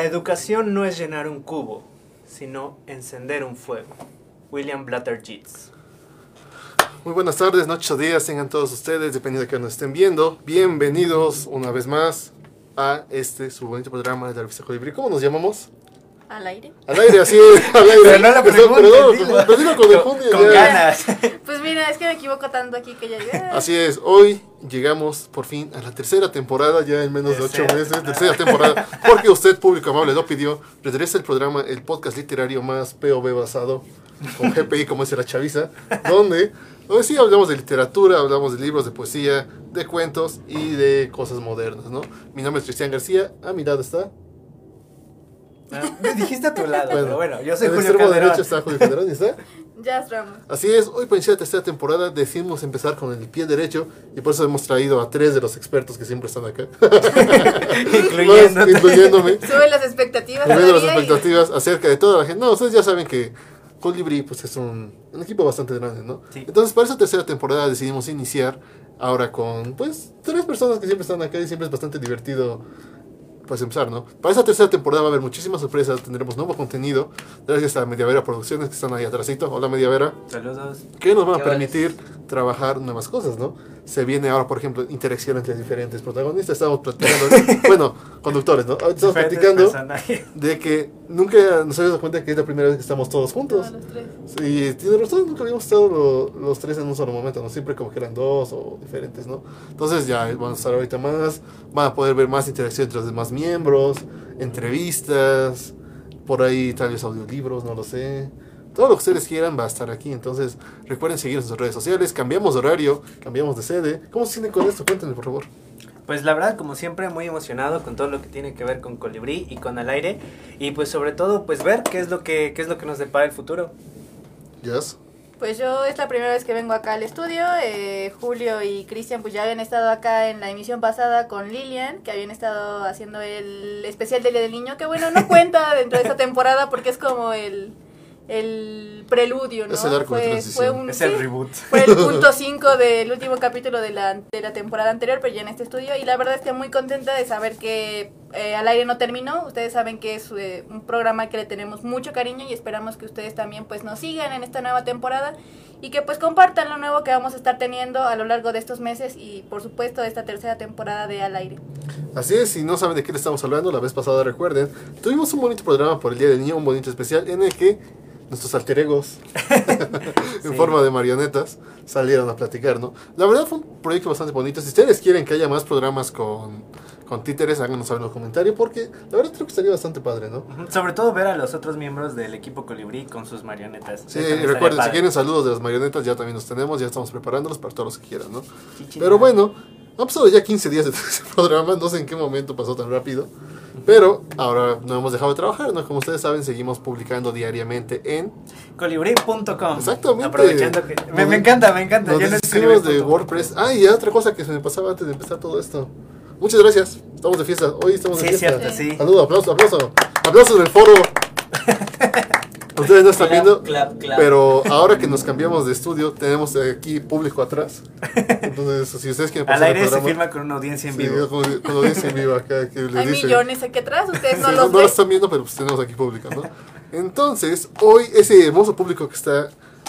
La educación no es llenar un cubo, sino encender un fuego. William Blatter Yeats. Muy buenas tardes, noches o días tengan todos ustedes, dependiendo de que nos estén viendo. Bienvenidos una vez más a este su bonito programa de la revista Colibrí. ¿Cómo nos llamamos? Al aire. Al aire, así es, al aire. Pero no la Perdón, perdón, con Con ganas. Pues mira, es que me equivoco tanto aquí que ya llegué. Así es, hoy llegamos por fin a la tercera temporada, ya en menos de ocho meses, tercera temporada, porque usted, público amable, lo pidió. Regresa el programa, el podcast literario más POV basado, con GPI, como dice la chaviza, donde hoy sí hablamos de literatura, hablamos de libros, de poesía, de cuentos y de cosas modernas, ¿no? Mi nombre es Cristian García, a mi lado está. Ah, Me dijiste a tu lado, Bueno, pero bueno, yo soy el Julio extremo Calderón. derecho está Julio Calderón, ¿y está? Jazz Ramos. Así es, hoy para iniciar la tercera temporada decidimos empezar con el pie derecho y por eso hemos traído a tres de los expertos que siempre están acá. Más, incluyéndome. Sube las expectativas. Viendo las y- expectativas acerca de toda la gente. No, ustedes ya saben que Colibri pues, es un, un equipo bastante grande, ¿no? Sí. Entonces, para esta tercera temporada decidimos iniciar ahora con, pues, tres personas que siempre están acá y siempre es bastante divertido, pues, empezar, ¿no? Para esta tercera temporada va a haber muchísimas sorpresas, tendremos nuevo contenido, gracias a Mediavera Producciones que están ahí atrásito. Hola, Mediavera. Saludos. que nos van a ¿Qué permitir trabajar nuevas cosas, ¿no? Se viene ahora, por ejemplo, interacción entre diferentes protagonistas. Estamos platicando, bueno, conductores, ¿no? Estamos Diferentes platicando personajes. de que nunca nos habíamos dado cuenta que es la primera vez que estamos todos juntos. Todos los tres. Y tiene razón, nunca habíamos estado lo- los tres en un solo momento, ¿no? Siempre como que eran dos o diferentes, ¿no? Entonces ya van a estar ahorita más, van a poder ver más interacción entre los demás miembros, entrevistas, por ahí tal vez audiolibros, no lo sé. Todo lo que ustedes quieran va a estar aquí, entonces recuerden seguirnos en sus redes sociales, cambiamos de horario, cambiamos de sede. ¿Cómo se sienten con esto? Cuéntenme, por favor. Pues la verdad, como siempre, muy emocionado con todo lo que tiene que ver con Colibrí y con al aire. Y pues sobre todo, pues ver qué es lo que, qué es lo que nos depara el futuro. Yes. Pues yo es la primera vez que vengo acá al estudio. eh, Julio y Cristian pues ya habían estado acá en la emisión pasada con Lilian, que habían estado haciendo el especial del Día del Niño, que bueno, no cuenta dentro de esta temporada porque es como el, el preludio, ¿no? Es el arco de fue, transición. fue un, Es el sí, reboot. Fue el punto 5 del último capítulo de la, de la temporada anterior, pero ya en este estudio. Y la verdad es que muy contenta de saber que eh, al aire no terminó. Ustedes saben que es eh, un programa que le tenemos mucho cariño y esperamos que ustedes también pues nos sigan en esta nueva temporada y que pues compartan lo nuevo que vamos a estar teniendo a lo largo de estos meses y por supuesto de esta tercera temporada de Al aire. Así es, si no saben de qué le estamos hablando, la vez pasada recuerden, tuvimos un bonito programa por el Día del Niño, un bonito especial en el que nuestros alter egos, en Sí. forma de marionetas, salieron a platicar, ¿no? La verdad fue un proyecto bastante bonito. Si ustedes quieren que haya más programas con, con títeres, háganos saber en los comentarios, porque la verdad creo que estaría bastante padre, ¿no? Sobre todo ver a los otros miembros del equipo Colibrí con sus marionetas. Sí, y recuerden, si quieren saludos de las marionetas, ya también los tenemos, ya estamos preparándolos para todos los que quieran, ¿no? Pero bueno, han pasado ya 15 días de ese programa, no sé en qué momento pasó tan rápido. Pero ahora no hemos dejado de trabajar, ¿no? Como ustedes saben, seguimos publicando diariamente en... Colibrí.com. Exactamente. Aprovechando que. Me, me encanta, me encanta. Nos Yo no de. WordPress. Ah, y otra cosa que se me pasaba antes de empezar todo esto. Muchas gracias. Estamos de fiesta. Hoy estamos de Sí, es fiesta. cierto, sí. Saludo, aplauso, aplauso. Aplausos del foro. Ustedes no están Clap, viendo, clap, clap. pero ahora que nos cambiamos de estudio, tenemos aquí público atrás. Entonces, si ustedes quieren Al pasar el aire se programa- firma con una audiencia en Sí, vivo. con, con audiencia en vivo acá que les Hay dice. millones aquí atrás, ustedes no Sí, los no ven. lo están viendo, pero pues tenemos aquí público, ¿no? Entonces, hoy ese hermoso público que está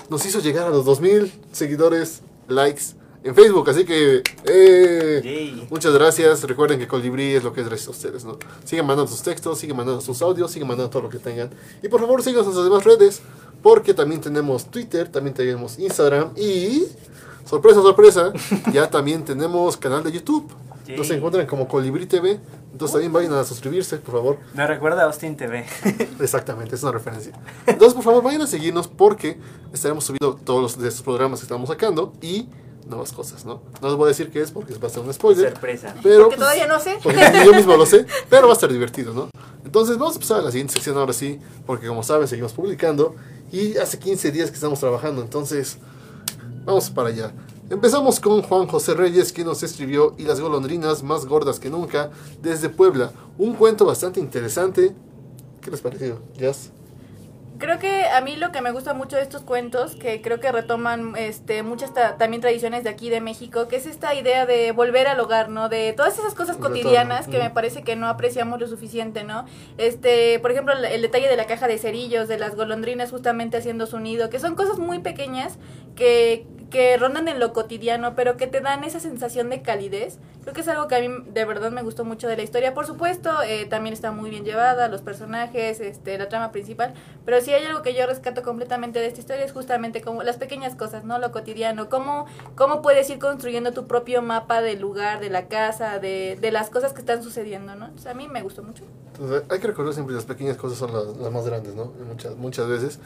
nos hizo llegar a los 2000 seguidores, likes en Facebook, así que eh, muchas gracias. Recuerden que Colibrí es lo que es gracias a ustedes, ¿no? Sigan mandando sus textos, sigan mandando sus audios, sigan mandando todo lo que tengan. Y por favor, síganos en las demás redes, porque también tenemos Twitter, también tenemos Instagram y sorpresa, sorpresa, ya también tenemos canal de YouTube. Yay. Nos encuentran como Colibrí TV. Entonces también vayan a suscribirse, por favor. Me recuerda a Austin TV. Exactamente, es una referencia. Entonces, por favor, vayan a seguirnos porque estaremos subiendo todos los de estos programas que estamos sacando y nuevas cosas, ¿no? No les voy a decir qué es porque va a ser un spoiler. Sorpresa. Pero, Porque pues, todavía no sé. porque yo mismo lo sé, pero va a estar divertido, ¿no? Entonces, vamos a empezar a la siguiente sección ahora sí, porque como saben, seguimos publicando y hace 15 días que estamos trabajando, entonces, vamos para allá. Empezamos con Juan José Reyes, quien nos escribió Y las golondrinas más gordas que nunca, desde Puebla. Un cuento bastante interesante. ¿Qué les pareció? ¿Jazz? Creo que a mí lo que me gusta mucho de estos cuentos, que creo que retoman este muchas ta- también tradiciones de aquí de México, que es esta idea de volver al hogar, ¿no? De todas esas cosas cotidianas que me parece que no apreciamos lo suficiente, ¿no? Este, por ejemplo, el detalle de la caja de cerillos, de las golondrinas justamente haciendo su nido, que son cosas muy pequeñas que que rondan en lo cotidiano, pero que te dan esa sensación de calidez. Creo que es algo que a mí de verdad me gustó mucho de la historia. Por supuesto, eh, también está muy bien llevada, los personajes, este, la trama principal, pero si hay algo que yo rescato completamente de esta historia es justamente como las pequeñas cosas, ¿no? Lo cotidiano, cómo, cómo puedes ir construyendo tu propio mapa del lugar, de la casa, de, de las cosas que están sucediendo, ¿no? A mí me gustó mucho. Hay que recordar siempre las pequeñas cosas son las, las más grandes, ¿no? Muchas, muchas veces.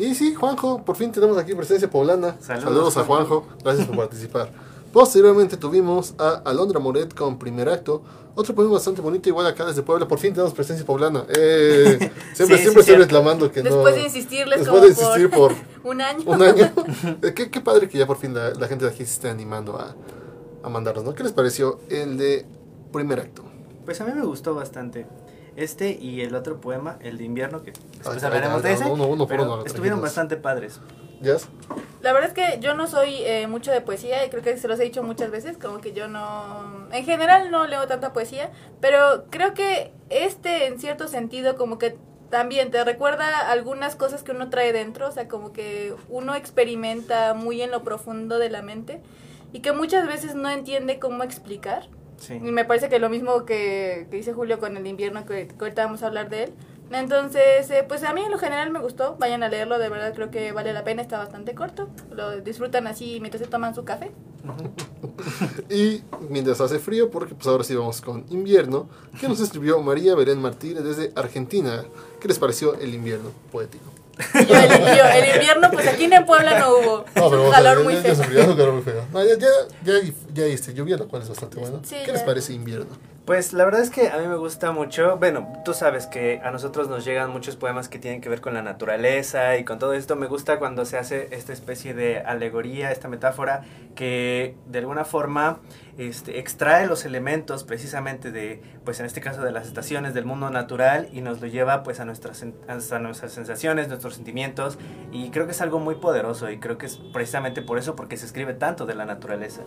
Y sí, Juanjo, por fin tenemos aquí presencia poblana. Saludos, Saludos, a Juanjo, gracias por participar. Posteriormente tuvimos a Alondra Moret con primer acto. Otro poema bastante bonito, igual acá desde Puebla. Por fin tenemos presencia poblana. Eh, siempre Sí, siempre sí, estoy cierto. reclamando que no. Después de insistirles Después como de insistir por, un año. un año. Eh, qué, qué padre que ya por fin la, la gente de aquí se esté animando a, a mandarnos, ¿no? ¿Qué les pareció el de primer acto? Pues a mí me gustó bastante. Este y el otro poema, el de invierno, que después hablaremos de ese. uno- uno por pero uno, estuvieron bastante padres. ¿Jazz? La verdad es que yo no soy eh, mucho de poesía y creo que se los he dicho muchas veces, como que yo no, en general no leo tanta poesía, pero creo que este en cierto sentido como que también te recuerda algunas cosas que uno trae dentro, o sea, como que uno experimenta muy en lo profundo de la mente y que muchas veces no entiende cómo explicar. Sí. Y me parece que lo mismo que, que dice Julio con el invierno, que, que ahorita vamos a hablar de él. Entonces, eh, pues a mí en lo general me gustó. Vayan a leerlo, de verdad creo que vale la pena. Está bastante corto. Lo disfrutan así mientras se toman su café. Y mientras hace frío, porque pues ahora sí vamos con invierno, que nos escribió María Belén Martínez desde Argentina. ¿Qué les pareció el invierno poético? Y yo, el, y yo, el invierno, pues aquí en Puebla no hubo. No, Es pero un calor muy ya, feo. ya sufrió, un calor muy feo. No, ya, ya, ya, ya este, lluvia, lo cual es bastante bueno. Sí, ¿Qué les parece invierno? Pues la verdad es que a mí me gusta mucho, bueno, tú sabes que a nosotros nos llegan muchos poemas que tienen que ver con la naturaleza y con todo esto. Me gusta cuando se hace esta especie de alegoría, esta metáfora que de alguna forma este, extrae los elementos precisamente de, pues en este caso de las estaciones del mundo natural y nos lo lleva pues a nuestras, hasta nuestras sensaciones, nuestros sentimientos y creo que es algo muy poderoso y creo que es precisamente por eso porque se escribe tanto de la naturaleza.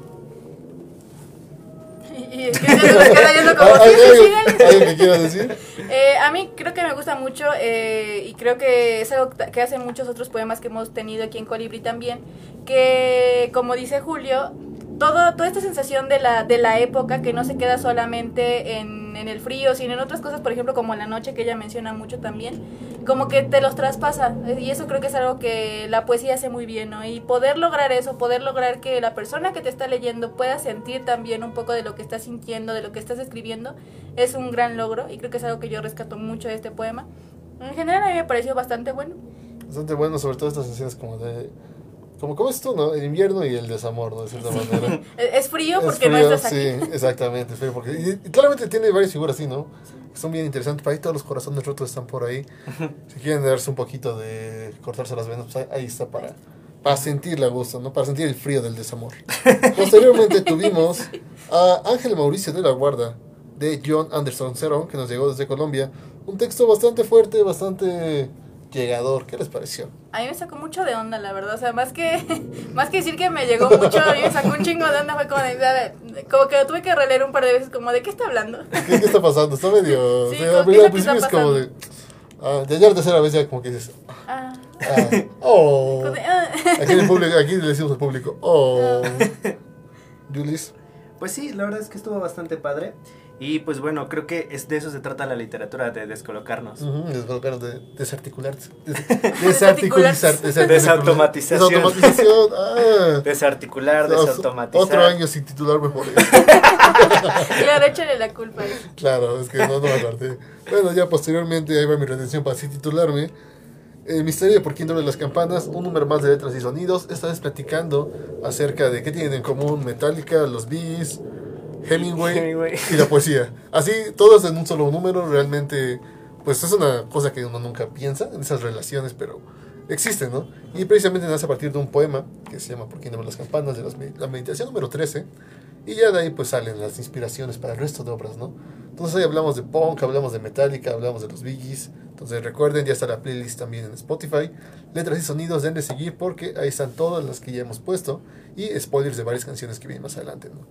Y, y que se nos queda yendo como, sí, ¿Hay, sí, algo- síganle. algo que quieras decir? Eh, a mí creo que me gusta mucho eh, y creo que es algo que hacen muchos otros poemas que hemos tenido aquí en Colibri también, que como dice Julio, todo, toda esta sensación de la, de la época que no se queda solamente en, en el frío, sino en otras cosas, por ejemplo, como la noche que ella menciona mucho también, como que te los traspasa. Y eso creo que es algo que la poesía hace muy bien, ¿no? Y poder lograr eso, poder lograr que la persona que te está leyendo pueda sentir también un poco de lo que estás sintiendo, de lo que estás escribiendo, es un gran logro y creo que es algo que yo rescato mucho de este poema. En general a mí me pareció bastante bueno. Bastante bueno, sobre todo estas sensaciones como de... Como, ¿Cómo es esto, no? El invierno y el desamor, ¿no? De cierta manera. Es es frío Es porque no frío, estás aquí. Sí, exactamente, es frío porque... Y, y claramente tiene varias figuras así, ¿no? Que son bien interesantes. Para ahí todos los corazones rotos están por ahí. Si quieren darse un poquito de cortarse las venas, pues ahí, ahí está para, para sentir la gusto, ¿no? Para sentir el frío del desamor. Posteriormente tuvimos a Ángel Mauricio de la Guarda, de John Anderson Cerón, que nos llegó desde Colombia. Un texto bastante fuerte, bastante llegador. ¿Qué les pareció? A mí me sacó mucho de onda, la verdad. O sea, más que, más que decir que me llegó mucho, a mí me sacó un chingo de onda. Fue como de, como que lo tuve que releer un par de veces, como de qué está hablando. ¿Qué, qué está pasando? Está medio... Sí, o sea, al ¿qué es al lo que principio es está como de... Ah, ya, ya la tercera vez ya como que dices... Ah, Ah, oh. ah. Aquí, en el público, aquí le decimos al público, oh. Julis. Pues sí, la verdad es que estuvo bastante padre. Y pues bueno, creo que es de eso se trata la literatura, de descolocarnos. Ujú, descolocar, de, desarticularse. Des- desarticular- Desautomatización. Desautomatización. Ah. Desarticular, desautomatizar. Otro año sin titularme por eso. Claro, échale la culpa. Claro, es que no, no me acordé. Bueno, ya posteriormente ahí va mi retención para así titularme. El misterio de por quién doble las campanas, un número más de letras y sonidos. Esta vez platicando acerca de qué tienen en común Metallica, los Bees, Hemingway, Hemingway. y la poesía. Así, todos en un solo número, realmente, pues es una cosa que uno nunca piensa en esas relaciones, pero existen, ¿no? Y precisamente nace a partir de un poema que se llama Por quién doble las campanas, de las la meditación número 13. Y ya de ahí pues salen las inspiraciones para el resto de obras, ¿no? Entonces ahí hablamos de punk, hablamos de Metallica, hablamos de los Biggies. Entonces recuerden, ya está la playlist también en Spotify. Letras y sonidos, denle seguir porque ahí están todas las que ya hemos puesto y spoilers de varias canciones que vienen más adelante. ¿no?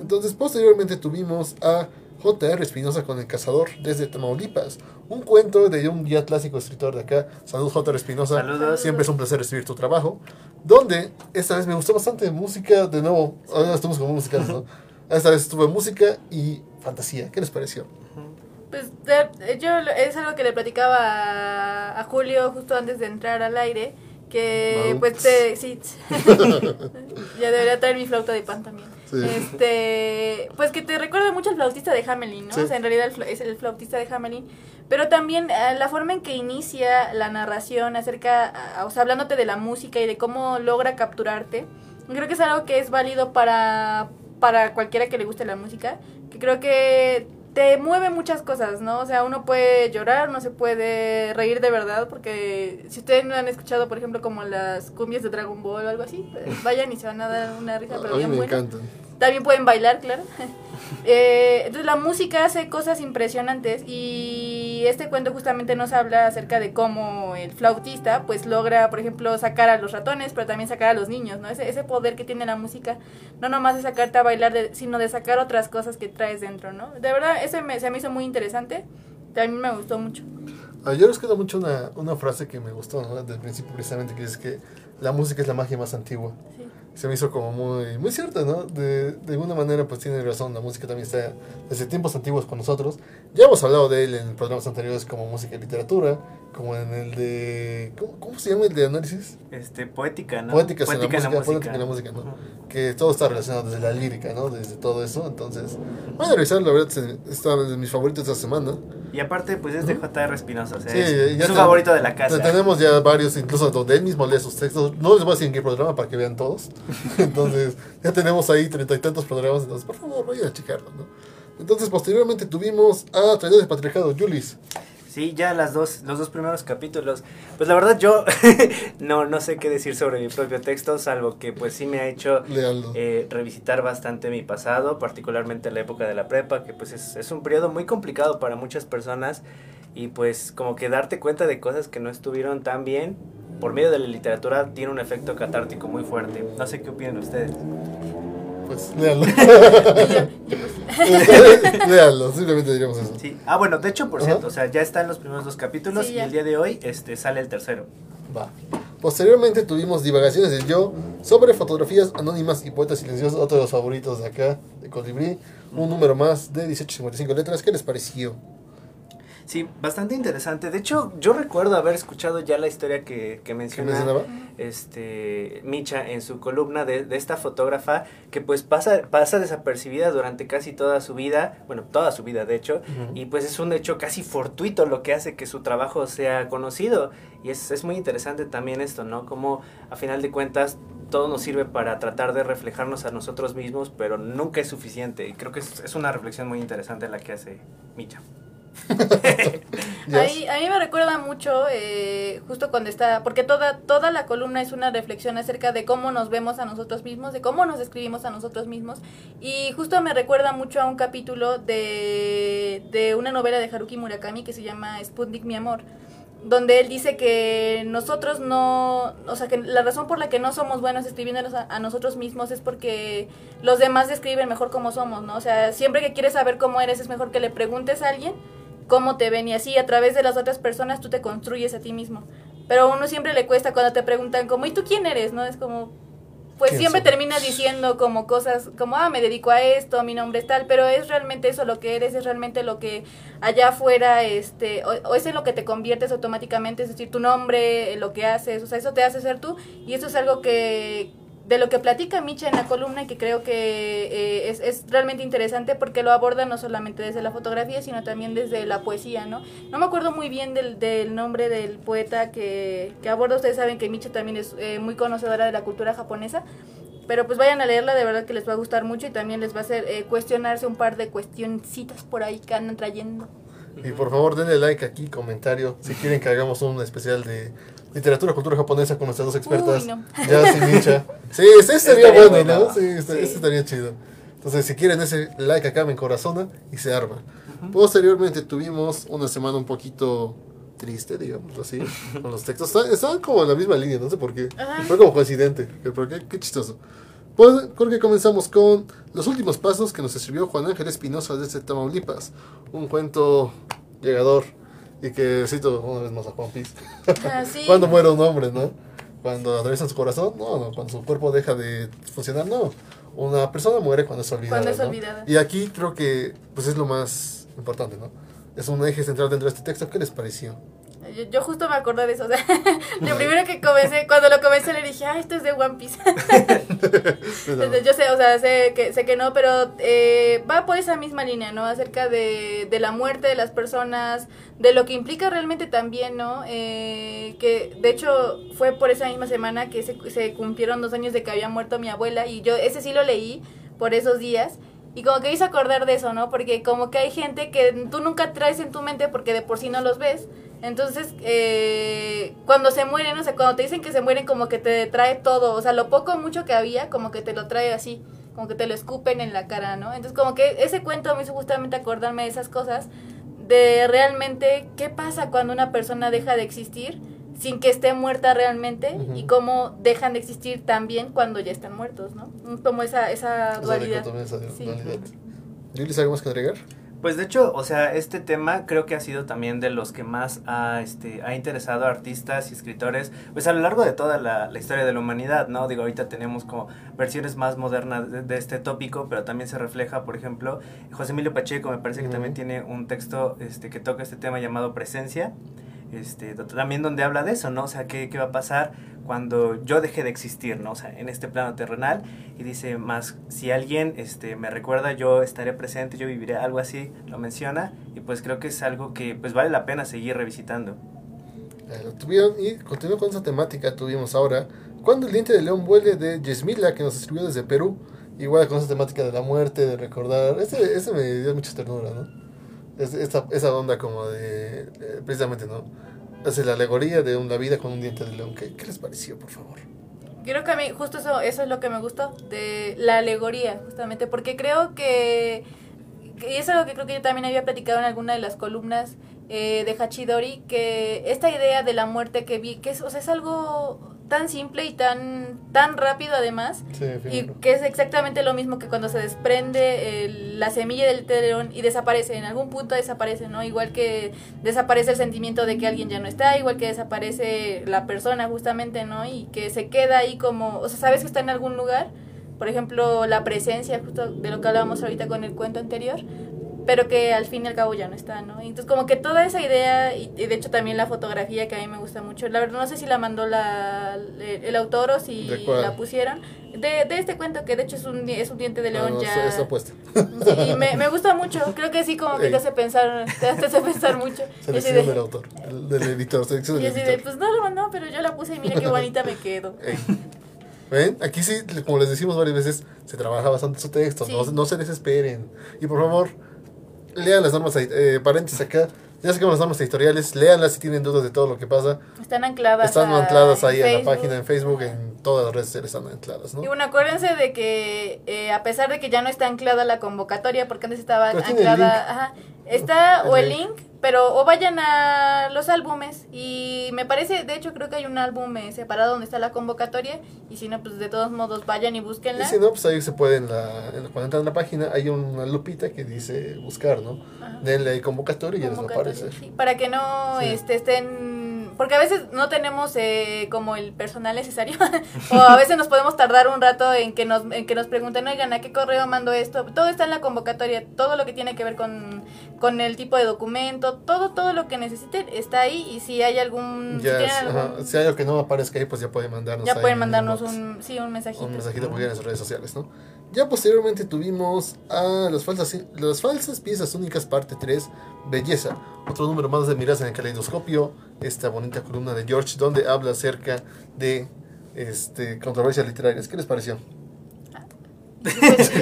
Entonces posteriormente tuvimos a J.R. Espinosa con El Cazador desde Tamaulipas. Un cuento de un ya clásico escritor de acá. Saludos J.R. Espinosa. Saludos. Siempre es un placer recibir tu trabajo. Donde esta vez me gustó bastante música. De nuevo, ahora estamos como musicales, ¿no? Esta vez estuve música y fantasía. ¿Qué les pareció? Pues de- yo es algo que le platicaba a, a Julio justo antes de entrar al aire, que pues te, sí, ya debería traer mi flauta de pan también. Sí. Este, pues que te recuerda mucho al flautista de Hamelin, ¿no? Sí. O sea, en realidad el es el flautista de Hamelin, pero también eh, la forma en que inicia la narración acerca, a- o sea, hablándote de la música y de cómo logra capturarte, creo que es algo que es válido para para cualquiera que le guste la música, que creo que te mueve muchas cosas, ¿no? O sea, uno puede llorar, no se puede reír de verdad, porque si ustedes no han escuchado, por ejemplo, como las cumbias de Dragon Ball o algo así, pues, vayan y se van a dar una risa, pero a mí bien me buena. encantan. También pueden bailar, claro. Eh, entonces la música hace cosas impresionantes y este cuento justamente nos habla acerca de cómo el flautista pues logra, por ejemplo, sacar a los ratones, pero también sacar a los niños, ¿no? Ese, ese poder que tiene la música, no nomás de sacarte a bailar, de- sino de sacar otras cosas que traes dentro, ¿no? De verdad, ese me, se me hizo muy interesante, también me gustó mucho. Ah, yo les queda mucho una, una frase que me gustó ¿no? desde el principio precisamente, que es que la música es la magia más antigua. Sí. Se me hizo como muy, muy cierta, ¿no? De, de alguna manera pues tiene razón, la música también está desde tiempos antiguos con nosotros. Ya hemos hablado de él en programas anteriores como música y literatura, como en el de... ¿Cómo, cómo se llama el de análisis? Este, poética, ¿no? Poéticas en la música, poética en la música, ¿no? Ujú. Que todo está relacionado desde la lírica, ¿no? Desde todo eso, entonces... Voy a revisar, la verdad, está de mis favoritos de esta semana. Y aparte, pues es de J.R. Espinosa, o sea, Sí, es, es te- favorito de la casa. Tenemos ya varios, incluso donde él mismo lee sus textos. No les voy a decir en qué programa para que vean todos. Entonces, ya tenemos ahí treinta y tantos programas. Entonces, por favor, vayan a checarlo, ¿no? Entonces, posteriormente tuvimos a Traidores del Patriarcado, Julis. Sí, ya las dos, los dos primeros capítulos. Pues la verdad yo no, no sé qué decir sobre mi propio texto, salvo que pues sí me ha hecho eh, revisitar bastante mi pasado, particularmente la época de la prepa, que pues es, es un periodo muy complicado para muchas personas y pues como que darte cuenta de cosas que no estuvieron tan bien por medio de la literatura tiene un efecto catártico muy fuerte. No sé qué opinan ustedes. Pues, léanlo. Léanlo, simplemente diríamos eso. Sí. Ah, bueno, de hecho, por Ajá. cierto, o sea, ya están los primeros dos capítulos Sí, y el día de hoy este sale el tercero. Va. Posteriormente tuvimos Divagaciones del Yo sobre fotografías anónimas y poetas silenciosos, otro de los favoritos de acá, de Colibrí. Un número más de 1855 letras. ¿Qué les pareció? Sí, bastante interesante. De hecho, yo recuerdo haber escuchado ya la historia que, que ¿Qué menciona mencionaba? este Micha en su columna de, de esta fotógrafa que pues pasa, pasa desapercibida durante casi toda su vida, bueno, toda su vida de hecho, y pues es un hecho casi fortuito lo que hace que su trabajo sea conocido. Y es, es muy interesante también esto, ¿no? Como a final de cuentas todo nos sirve para tratar de reflejarnos a nosotros mismos, pero nunca es suficiente. Y creo que es, es una reflexión muy interesante la que hace Micha. Yes. Ahí, a mí me recuerda mucho eh, justo cuando está, porque toda, toda la columna es una reflexión acerca de cómo nos vemos a nosotros mismos, de cómo nos describimos a nosotros mismos, y justo me recuerda mucho a un capítulo de, de una novela de Haruki Murakami que se llama Sputnik mi amor, donde él dice que nosotros no, o sea, que la razón por la que no somos buenos escribiéndonos a, a nosotros mismos es porque los demás describen mejor cómo somos, ¿no? O sea, siempre que quieres saber cómo eres es mejor que le preguntes a alguien cómo te ven y así a través de las otras personas tú te construyes a ti mismo. Pero a uno siempre le cuesta cuando te preguntan como, ¿y tú quién eres? ¿No? Es como, pues ¿Quién siempre soy? terminas diciendo como cosas como, ah, me dedico a esto, mi nombre es tal, pero es realmente eso lo que eres, es realmente lo que allá afuera, este, o, o es en lo que te conviertes automáticamente, es decir, tu nombre, lo que haces, o sea, eso te hace ser tú y eso es algo que de lo que platica Micha en la columna y que creo que eh, es, es realmente interesante porque lo aborda no solamente desde la fotografía, sino también desde la poesía, ¿no? No me acuerdo muy bien del, del nombre del poeta que, que aborda, ustedes saben que Micha también es eh, muy conocedora de la cultura japonesa, pero pues vayan a leerla, de verdad que les va a gustar mucho y también les va a hacer eh, cuestionarse un par de cuestioncitas por ahí que andan trayendo. Y por favor denle like aquí, comentario, si quieren que hagamos un especial de literatura, cultura japonesa con nuestras dos expertas. Uy, no. Ya sin hincha. Sí, ese estaría Estaría bueno, ¿no? Sí, este- Sí. ese estaría chido. Entonces, si quieren ese like acá me encorazona y se arma. Posteriormente tuvimos una semana un poquito triste, digamos así, con los textos. Está- Estaban como en la misma línea, no sé por qué. Ajá. Fue como coincidente, pero qué, qué chistoso. Pues, porque comenzamos con los últimos pasos que nos escribió Juan Ángel Espinosa desde Tamaulipas. Un cuento llegador y que cito una vez más a Juan Piz. Ah, sí. Cuando muere un hombre, ¿no? Cuando atraviesan su corazón, no, no. Cuando su cuerpo deja de funcionar, no. Una persona muere cuando es olvidada. Cuando es ¿no? olvidada. Y aquí creo que pues es lo más importante, ¿no? Es un eje central dentro de este texto. ¿Qué les pareció? Yo, yo justo me acordé de eso. O sea, lo primero que comencé, cuando lo comencé le dije, ah, esto es de One Piece. Entonces, yo sé, o sea, sé que, sé que no, pero eh, va por esa misma línea, ¿no? Acerca de, de la muerte de las personas, de lo que implica realmente también, ¿no? Eh, que de hecho fue por esa misma semana que se, se cumplieron dos años de que había muerto mi abuela y yo ese sí lo leí por esos días. Y como que hice acordar de eso, ¿no? Porque como que hay gente que tú nunca traes en tu mente porque de por sí no los ves. Entonces, eh, cuando se mueren, o sea, cuando te dicen que se mueren, como que te trae todo. O sea, lo poco o mucho que había, como que te lo trae así. Como que te lo escupen en la cara, ¿no? Entonces, como que ese cuento me hizo justamente acordarme de esas cosas. De realmente qué pasa cuando una persona deja de existir sin que esté muerta realmente. Y cómo dejan de existir también cuando ya están muertos, ¿no? Como esa, esa dualidad. esa Sí. ¿Yulis, algo más que agregar? Pues de hecho, o sea, este tema creo que ha sido también de los que más ha, este, ha interesado a artistas y escritores, pues a lo largo de toda la, la historia de la humanidad, ¿no? Digo, ahorita tenemos como versiones más modernas de, de este tópico, pero también se refleja, por ejemplo, José Emilio Pacheco me parece que también tiene un texto este, que toca este tema llamado Presencia, este, también donde habla de eso, ¿no? O sea, ¿qué, qué va a pasar cuando yo deje de existir, ¿no? O sea, en este plano terrenal y dice más, si alguien este, me recuerda, yo estaré presente, yo viviré, algo así, lo menciona y pues creo que es algo que pues vale la pena seguir revisitando. Lo tuvieron y continuando con esa temática tuvimos ahora cuando el diente de león vuele de Yesmila que nos escribió desde Perú igual con esa temática de la muerte de recordar ese, ese me dio mucha ternura no es, esa, onda como de precisamente no hace la alegoría de una vida con un diente de león ¿qué, qué les pareció por favor? Creo que a mí justo eso, eso es lo que me gustó de la alegoría, justamente, porque creo que, y es algo que creo que yo también había platicado en alguna de las columnas eh, de Hachidori, que esta idea de la muerte que vi, que es, o sea, es algo tan simple y tan, tan rápido además, Sí, y que es exactamente lo mismo que cuando se desprende el- la semilla del teleón y desaparece, en algún punto desaparece, ¿no? Igual que desaparece el sentimiento de que alguien ya no está, igual que desaparece la persona justamente, ¿no? Y que se queda ahí como, o sea, sabes que está en algún lugar, por ejemplo, la presencia, justo de lo que hablábamos ahorita con el cuento anterior, pero que al fin y al cabo ya no está, ¿no? Entonces como que toda esa idea, y, de hecho también la fotografía que a mí me gusta mucho, la verdad no sé si la mandó la, el, autor o si la pusieron, de, de este cuento que de hecho es un, es un diente de Ah, león no, ya... está- está puesta Sí, y me, me gusta mucho, creo que sí como que Ey. te hace pensar, te hace pensar mucho. Selección de- del autor el- del editor selección y del así de, editor pues no lo mandó, pero yo la puse y mira qué bonita me quedo. Ey. ¿Ven? Aquí sí, como les decimos varias veces, se trabaja bastante su texto, Sí. no, no se desesperen. Y por favor, lean las normas, eh, paréntesis acá, ya que las normas editoriales, léanlas si tienen dudas de todo lo que pasa. Están ancladas. Están a- ancladas ahí en la página, en Facebook, en todas las redes sociales están ancladas, ¿no? Y bueno, acuérdense de que eh, a pesar de que ya no está anclada la convocatoria, porque antes estaba Pero anclada, ajá, está o el link. link, pero o vayan a los álbumes y me parece, de hecho creo que hay un álbum eh, separado donde está la convocatoria y si no, pues de todos modos vayan y Y búsquenla. si no, pues ahí se puede, en la, en- cuando entran a la página, hay una lupita que dice buscar, ¿no? Ajá. Denle ahí convocatoria y ya les va a Convocatoria, aparecer. sí, para que no Sí. este, estén porque a veces no tenemos eh, como el personal necesario o a veces nos podemos tardar un rato en que nos en que nos pregunten oigan a qué correo mando esto todo está en la convocatoria todo lo que tiene que ver con, con el tipo de documento todo todo lo que necesiten está ahí y si hay algún si algún- hay algo que no aparezca ahí, pues ya pueden mandarnos ya pueden en mandarnos un sí un mensajito. un mensajito en sus redes sociales, ¿no? Ya posteriormente tuvimos a las falsas, las falsas piezas únicas parte 3, Belleza, otro número más de Miras en el caleidoscopio, esta bonita columna de George donde habla acerca de este controversias literarias. ¿Qué les pareció? Pues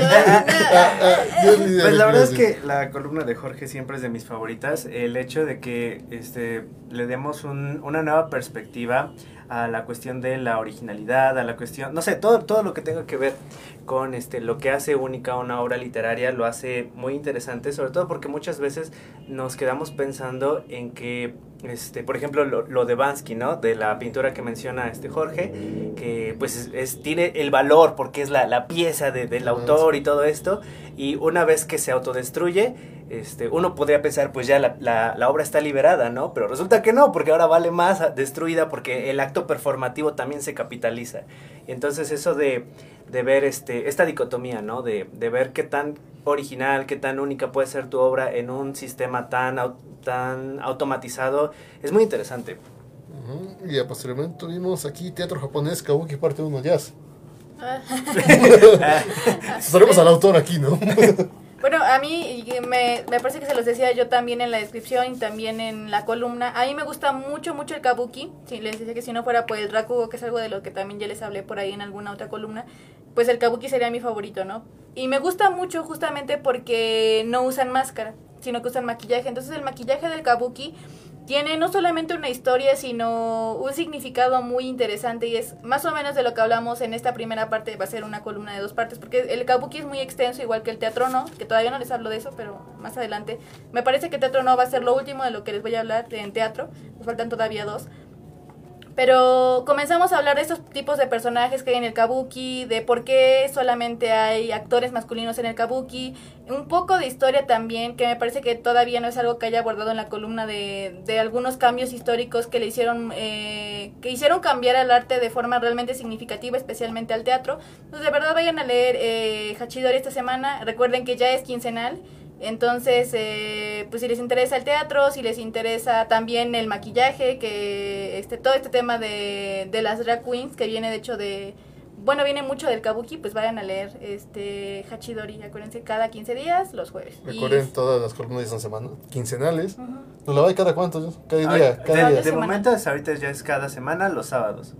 la verdad es que la columna de Jorge siempre es de mis favoritas. El hecho de que este, le demos un- una nueva perspectiva a la cuestión de la originalidad, a la cuestión, no sé, todo, todo lo que tenga que ver con este, lo que hace única una obra literaria lo hace muy interesante, sobre todo porque muchas veces nos quedamos pensando en que este, por ejemplo, lo, lo, de Bansky, ¿no? De la pintura que menciona este Jorge, que pues es, es tiene el valor porque es la, la pieza de, del autor y todo esto, y una vez que se autodestruye, este, uno podría pensar, pues ya la, la, la, obra está liberada, ¿no? Pero resulta que no, porque ahora vale más destruida porque el acto performativo también se capitaliza. Y entonces eso de, de ver este, esta dicotomía, ¿no? De, de, ver qué tan original, qué tan única puede ser tu obra en un sistema tan, tan automatizado, es muy interesante. Uh -huh. Y posteriormente tuvimos aquí Teatro Japonés Kabuki Parte 1 Jazz. Saludos al autor aquí, ¿no? Bueno, a mí me, me, parece que se los decía yo también en la descripción y también en la columna. A mí me gusta mucho, mucho el kabuki. Sí, les decía que si no fuera por el rakugo, que es algo de lo que también ya les hablé por ahí en alguna otra columna, pues el kabuki sería mi favorito, ¿no? Y me gusta mucho justamente porque no usan máscara, sino que usan maquillaje. Entonces el maquillaje del kabuki tiene no solamente una historia, sino un significado muy interesante y es más o menos de lo que hablamos en esta primera parte, va a ser una columna de dos partes, porque el kabuki es muy extenso, igual que el teatro no, que todavía no les hablo de eso, pero más adelante. Me parece que teatro no va a ser lo último de lo que les voy a hablar en teatro, nos faltan todavía dos. Pero comenzamos a hablar de estos tipos de personajes que hay en el kabuki, de por qué solamente hay actores masculinos en el kabuki, un poco de historia también, que me parece que todavía no es algo que haya abordado en la columna de, de algunos cambios históricos que le hicieron, eh, que hicieron cambiar al arte de forma realmente significativa, especialmente al teatro. Entonces, de verdad vayan a leer eh, Hachidori esta semana, recuerden que ya es quincenal. Entonces, eh, pues si les interesa el teatro, si les interesa también el maquillaje, que este todo este tema de, de las drag queens, que viene de hecho de, bueno, viene mucho del kabuki, pues vayan a leer este Hachidori, acuérdense, cada 15 días, los jueves. Recuerden, y, todas las columnas son semana, quincenales. Uh -huh. ¿Nos la va cada cuánto? Cada día, cada de, día. De momento, ahorita ya es cada semana, los sábados.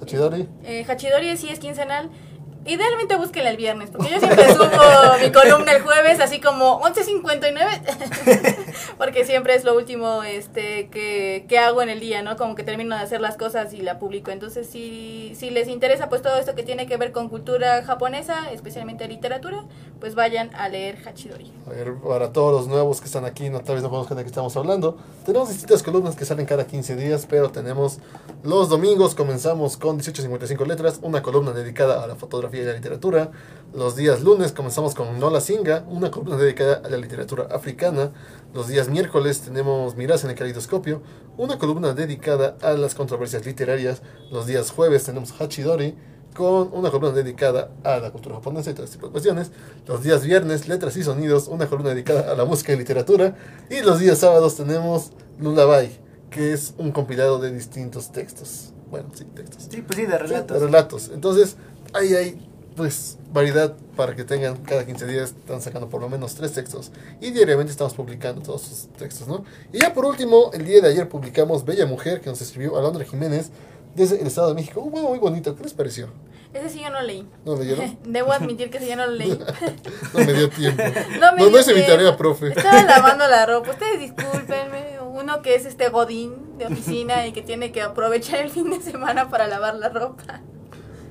Hachidori. Eh, Hachidori sí es quincenal. Idealmente búsquenla el viernes, porque yo siempre subo mi columna el jueves, así como 11.59, porque siempre es lo último este que, que, hago en el día, ¿no? Como que termino de hacer las cosas y la publico. Entonces, si, si les interesa pues todo esto que tiene que ver con cultura japonesa, especialmente literatura, pues vayan a leer Hachidori. A ver, para todos los nuevos que están aquí, no, tal vez no conozcan de qué estamos hablando, tenemos distintas columnas que salen cada 15 días, pero tenemos los domingos, comenzamos con 18.55 letras, una columna dedicada a la fotografía y la literatura. Los días lunes comenzamos con Nola Singa, una columna dedicada a la literatura africana. Los días miércoles tenemos Miras en el Calidoscopio, una columna dedicada a las controversias literarias. Los días jueves tenemos Hachidori, con una columna dedicada a la cultura japonesa y todo este tipo de cuestiones. Los días viernes, letras y sonidos, una columna dedicada a la música y literatura. Y los días sábados tenemos Lullaby, que es un compilado de distintos textos. Bueno, sí, textos. Sí, pues sí, de relatos. De relatos. Entonces, ahí hay pues variedad para que tengan cada 15 días están sacando por lo menos tres textos y diariamente estamos publicando todos sus textos, ¿no? Y ya por último, el día de ayer publicamos Bella Mujer que nos escribió Alondra Jiménez desde el Estado de México. Un juego muy bonito, ¿qué les pareció? Ese sí yo no leí. ¿No leyeron? Debo admitir que ese yo no lo leí. no me dio tiempo. No, me no, dio no es mi tiempo. tarea, profe. Estaba lavando la ropa. Ustedes discúlpenme. Uno que es este godín de oficina y que tiene que aprovechar el fin de semana para lavar la ropa.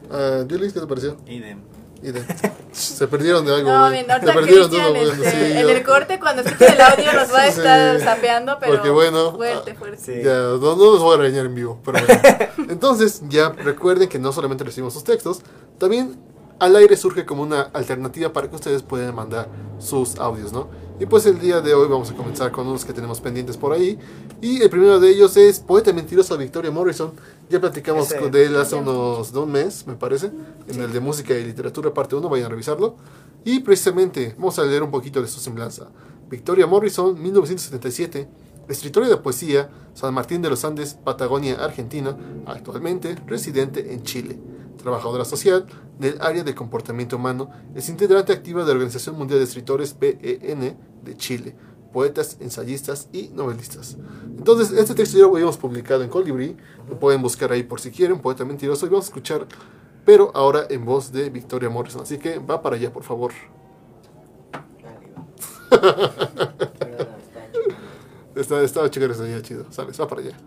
Uh, Julie, ¿qué te pareció? Idem. Idem. Se perdieron de algo. No, bien, Se perdieron de algo bueno, este, sí, en yo- el corte cuando escuche el audio nos va a estar sí. sapeando, pero Porque bueno, fuerte, ah, fuerte. Sí. Ya, no, no los voy a regañar en vivo, pero bueno. Entonces, ya recuerden que no solamente recibimos sus textos, también al aire surge como una alternativa para que ustedes puedan mandar sus audios, ¿no? Y pues el día de hoy vamos a comenzar con unos que tenemos pendientes por ahí. Y el primero de ellos es Poeta Mentiroso Victoria Morrison. Ya platicamos Ese. de él hace unos de un mes, me parece, en el de Música y Literatura, parte 1, vayan a revisarlo. Y precisamente vamos a leer un poquito de su semblanza. Victoria Morrison, 1977, escritora de poesía, San Martín de los Andes, Patagonia, Argentina, actualmente residente en Chile. Trabajadora social del área de comportamiento humano, es integrante activa de la Organización Mundial de Escritores PEN de Chile, poetas, ensayistas y novelistas. Entonces, este texto ya lo habíamos publicado en Colibrí, lo pueden buscar ahí por si quieren, Poeta Mentiroso, y vamos a escuchar, pero ahora en voz de Victoria Morrison. Así que va para allá, por favor. Está, estaba chido, está chido, ¿sabes? Va para allá.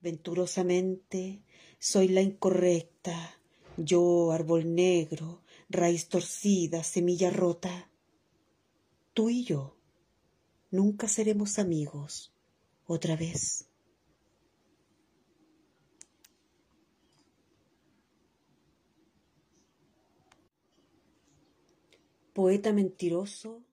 Venturosamente soy la incorrecta, yo árbol negro, raíz torcida, semilla rota. Tú y yo nunca seremos amigos otra vez. Poeta mentiroso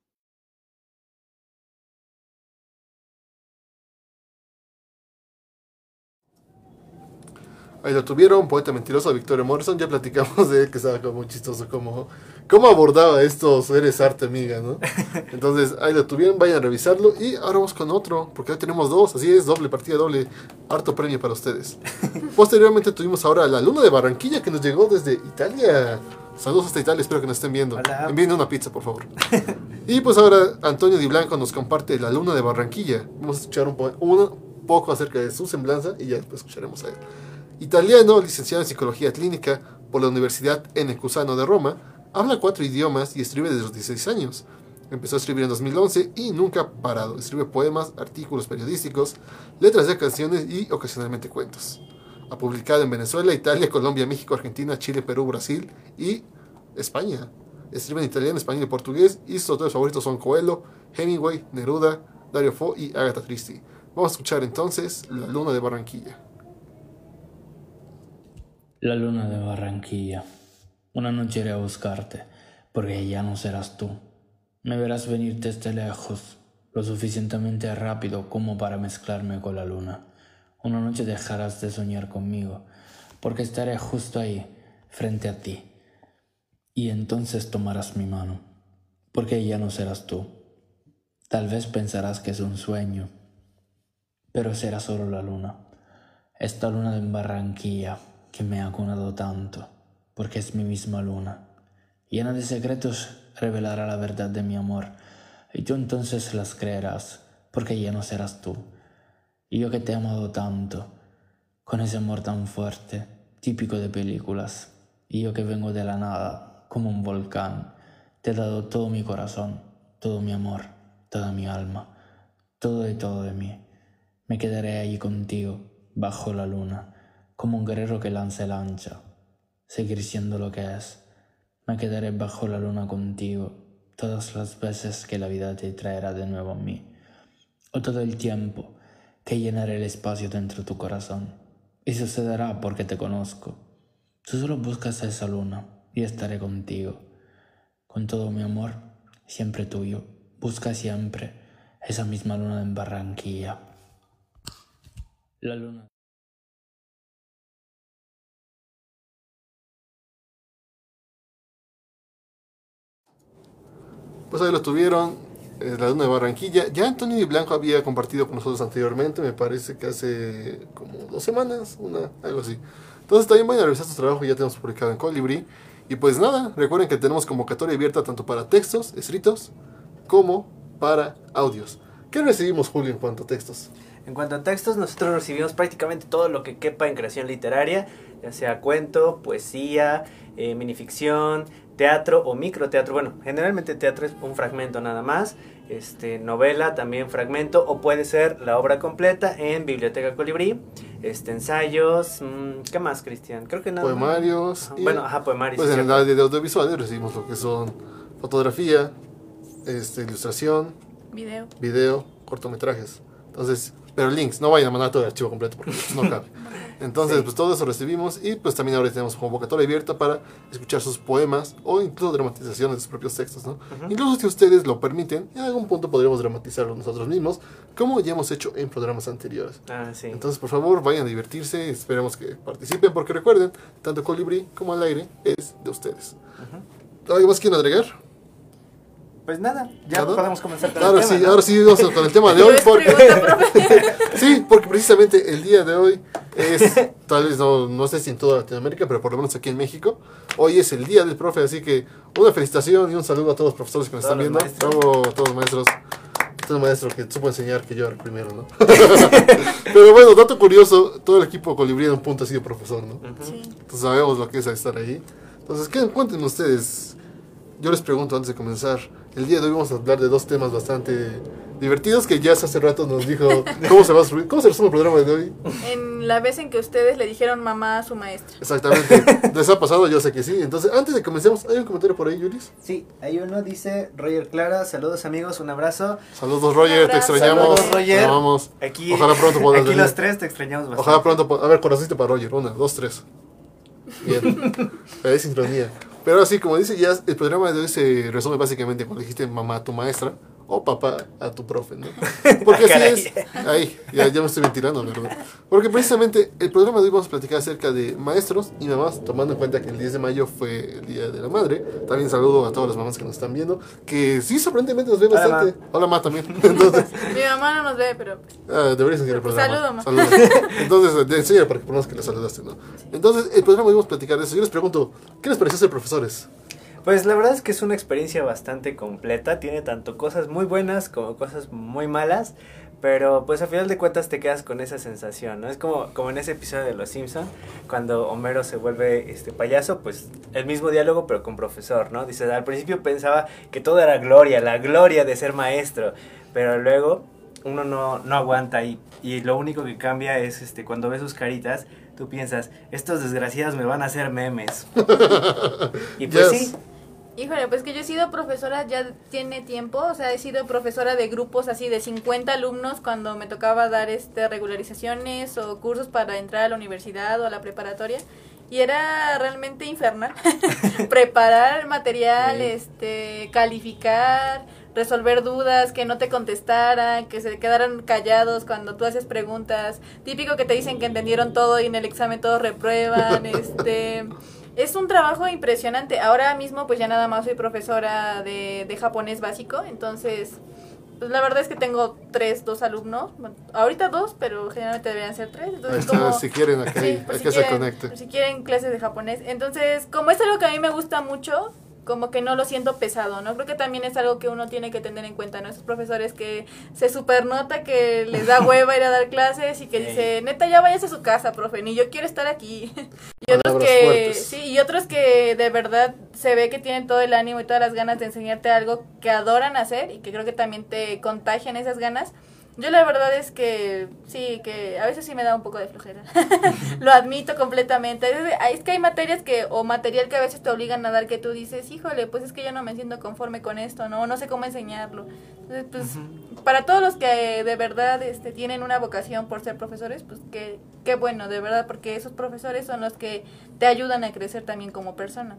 Ahí lo tuvieron, poeta mentiroso, Victoria Morrison. Ya platicamos de él, que estaba como muy chistoso, como cómo abordaba estos eres arte amiga, ¿no? Entonces, ahí lo tuvieron, vayan a revisarlo. Y ahora vamos con otro, porque hoy tenemos dos, así es, doble partida, doble, harto premio para ustedes. Posteriormente tuvimos ahora la luna de Barranquilla, que nos llegó desde Italia. Saludos hasta Italia, espero que nos estén viendo. Hola. Envíen una pizza, por favor. y pues ahora Antonio Di Blanco nos comparte la luna de Barranquilla. Vamos a escuchar un, po- un poco acerca de su semblanza y ya después escucharemos a él. Italiano, licenciado en psicología clínica por la Universidad N. Cusano de Roma, habla cuatro idiomas y escribe desde los 16 años. Empezó a escribir en 2011 y nunca ha parado. Escribe poemas, artículos periodísticos, letras de canciones y ocasionalmente cuentos. Ha publicado en Venezuela, Italia, Colombia, México, Argentina, Chile, Perú, Brasil y España. Escribe en italiano, español y portugués y sus autores favoritos son Coelho, Hemingway, Neruda, Dario Fo y Agatha Christie. Vamos a escuchar entonces La Luna de Barranquilla. La luna de Barranquilla. Una noche iré a buscarte, porque ya no serás tú. Me verás venir desde lejos, lo suficientemente rápido como para mezclarme con la luna. Una noche dejarás de soñar conmigo, porque estaré justo ahí, frente a ti. Y entonces tomarás mi mano, porque ya no serás tú. Tal vez pensarás que es un sueño, pero será solo la luna. Esta luna de Barranquilla que me ha conado tanto, porque es mi misma luna. Llena de secretos revelará la verdad de mi amor, y tú entonces las creerás, porque ya no serás tú. Y yo que te he amado tanto, con ese amor tan fuerte, típico de películas, y yo que vengo de la nada, como un volcán, te he dado todo mi corazón, todo mi amor, toda mi alma, todo y todo de mí. Me quedaré allí contigo, bajo la luna, como un guerrero que lanza el ancha. Seguir siendo lo que es. Me quedaré bajo la luna contigo todas las veces que la vida te traerá de nuevo a mí. O todo el tiempo que llenaré el espacio dentro de tu corazón. Y sucederá porque te conozco. Tú solo buscas esa luna y estaré contigo. Con todo mi amor, siempre tuyo. Busca siempre esa misma luna en Barranquilla. La luna. Pues ahí lo tuvieron, eh, la luna de Barranquilla. Ya Antonio Di Blanco había compartido con nosotros anteriormente, me parece que hace como dos semanas, una, algo así. Entonces también vayan a revisar su trabajo, ya tenemos publicado en Colibri. Y pues nada, recuerden que tenemos convocatoria abierta tanto para textos escritos como para audios. ¿Qué recibimos, Julio, en cuanto a textos? En cuanto a textos, nosotros recibimos prácticamente todo lo que quepa en creación literaria, ya sea cuento, poesía, eh, minificción, teatro o microteatro. Bueno, generalmente teatro es un fragmento nada más. Este, novela también fragmento o puede ser la obra completa en Biblioteca Colibrí. Este, ensayos, mm, ¿qué más, Cristian? Creo que nada. más. Poemarios. Ajá, y, Bueno, ajá, poemarios. Pues en el área de audiovisuales recibimos lo que son fotografía, este, ilustración, Video. video, cortometrajes. Entonces, pero links, no vayan a mandar todo el archivo completo porque pues, no cabe. Entonces, Sí. pues todo eso recibimos y pues también ahora tenemos convocatoria abierta para escuchar sus poemas o incluso dramatizaciones de sus propios textos, ¿no? Incluso si ustedes lo permiten, en algún punto podríamos dramatizarlo nosotros mismos, como ya hemos hecho en programas anteriores. Ah, sí. Entonces, por favor, vayan a divertirse, esperemos que participen porque recuerden, tanto Colibrí como al aire es de ustedes. ¿Algo más quieren agregar? Pues nada, ya ¿Nada? podemos comenzar con Ahora el tema, sí, ¿no? ahora sí, vamos con el tema de hoy. Porque, sí, porque precisamente el día de hoy es, tal vez no, no sé si en toda Latinoamérica, pero por lo menos aquí en México, hoy es el día del profe, así que una felicitación y un saludo a todos los profesores que nos Todos están viendo. Bravo a todos los maestros. Este maestro que supo enseñar que yo era el primero, ¿no? pero bueno, dato curioso, todo el equipo colibrí en un punto ha sido profesor, ¿no? Sí. Entonces sabemos lo que es estar ahí. Entonces, ¿qué cuéntenme ustedes? Yo les pregunto antes de comenzar. El día de hoy vamos a hablar de dos temas bastante divertidos que ya hace rato nos dijo cómo se va a subir, cómo se resume el programa de hoy. En la vez en que ustedes le dijeron mamá a su maestra. Exactamente. ¿Les ha pasado? Yo sé que sí. Entonces, antes de que comencemos, ¿hay un comentario por ahí, Julis? Sí, hay uno, dice Roger Clara, saludos amigos, un abrazo. Saludos, Roger, te abrazo. extrañamos. Saludos, Roger. Te amamos. Aquí, Ojalá pronto puedas aquí venir. los tres te extrañamos bastante. Ojalá pronto. A ver, corazoncito para Roger. Una, dos, tres. Bien. Hay sincronía. Pero así, como dice, ya el programa de hoy se resume básicamente cuando dijiste mamá tu maestra o papá a tu profe, ¿no? Porque así es. Ahí, ya, ya me estoy ventilando, ¿verdad? Porque precisamente el programa de hoy vamos a platicar acerca de maestros y mamás, tomando en cuenta que el 10 de mayo fue el Día de la Madre. También saludo a todas las mamás que nos están viendo, que sí, sorprendentemente nos ven Hola, bastante. Hola, ma, también. Entonces, Mi mamá no nos ve, pero Ah, deberías enseñar el programa. Saludo, ma. Saludos. Entonces, de- enseña para que pongas que le saludaste, ¿no? Entonces, el programa íbamos a platicar de eso. Yo les pregunto, ¿qué les pareció ser profesores? Pues la verdad es que es una experiencia bastante completa, tiene tanto cosas muy buenas como cosas muy malas, pero pues a final de cuentas te quedas con esa sensación, ¿no? Es como, como en ese episodio de Los Simpson cuando Homero se vuelve este payaso, pues el mismo diálogo pero con profesor, ¿no? Dice, al principio pensaba que todo era gloria, la gloria de ser maestro, pero luego uno no, no aguanta y, y lo único que cambia es este cuando ves sus caritas, tú piensas, estos desgraciados me van a hacer memes. y pues Yes. sí, Híjole, pues que yo he sido profesora ya tiene tiempo, o sea, he sido profesora de grupos así de 50 alumnos cuando me tocaba dar este regularizaciones o cursos para entrar a la universidad o a la preparatoria y era realmente infernal. Preparar material, Sí. este, calificar, resolver dudas, que no te contestaran, que se quedaran callados cuando tú haces preguntas. Típico que te dicen que entendieron todo y en el examen todos reprueban, este es un trabajo impresionante. Ahora mismo pues ya nada más soy profesora de, de japonés básico, entonces pues la verdad es que tengo tres, dos alumnos. Bueno, ahorita dos, pero generalmente deberían ser tres. Entonces, está, como, si quieren, acá Sí, hay, por hay si que se conecte. si quieren clases de japonés. Entonces, como es algo que a mí me gusta mucho, como que no lo siento pesado, ¿no? Creo que también es algo que uno tiene que tener en cuenta, ¿no? Esos profesores que se supernota que les da hueva ir a dar clases y que Sí. dice, neta, ya váyase a su casa, profe, ni yo quiero estar aquí. y otros que, fuertes. sí, y otros que de verdad se ve que tienen todo el ánimo y todas las ganas de enseñarte algo que adoran hacer y que creo que también te contagian esas ganas. Yo la verdad es que sí, que a veces sí me da un poco de flojera. Lo admito completamente. Es, es que hay materias que o material que a veces te obligan a dar que tú dices, híjole, pues es que yo no me siento conforme con esto, no, no sé cómo enseñarlo. Entonces, pues para todos los que de verdad este, tienen una vocación por ser profesores, pues qué, qué bueno, de verdad, porque esos profesores son los que te ayudan a crecer también como persona.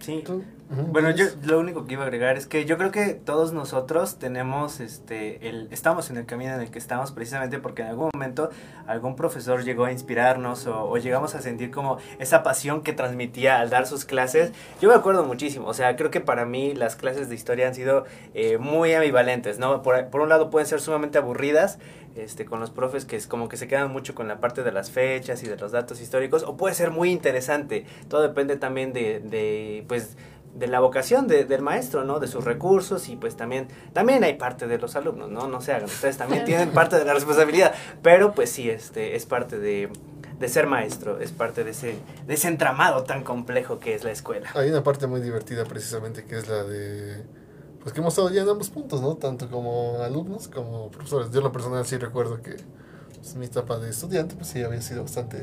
Sí. Bueno, yo lo único que iba a agregar es que yo creo que todos nosotros tenemos este el estamos en el camino en el que estamos precisamente porque en algún momento algún profesor llegó a inspirarnos o, o llegamos a sentir como esa pasión que transmitía al dar sus clases. Yo me acuerdo muchísimo, o sea, creo que para mí las clases de historia han sido eh, muy ambivalentes, ¿no? Por, por un lado pueden ser sumamente aburridas, este, con los profes que es como que se quedan mucho con la parte de las fechas y de los datos históricos, o puede ser muy interesante. Todo depende también de, de pues, de la vocación de- del maestro, ¿no? De sus recursos y pues también, también hay parte de los alumnos, ¿no? No se hagan, ustedes también tienen parte de la responsabilidad, pero pues sí, este, es parte de, de ser maestro, es parte de ese, de ese entramado tan complejo que es la escuela. Hay una parte muy divertida precisamente que es la de... Pues que hemos estado ya en ambos puntos, ¿no? Tanto como alumnos como profesores. Yo en lo personal sí recuerdo que pues, mi etapa de estudiante pues sí había sido bastante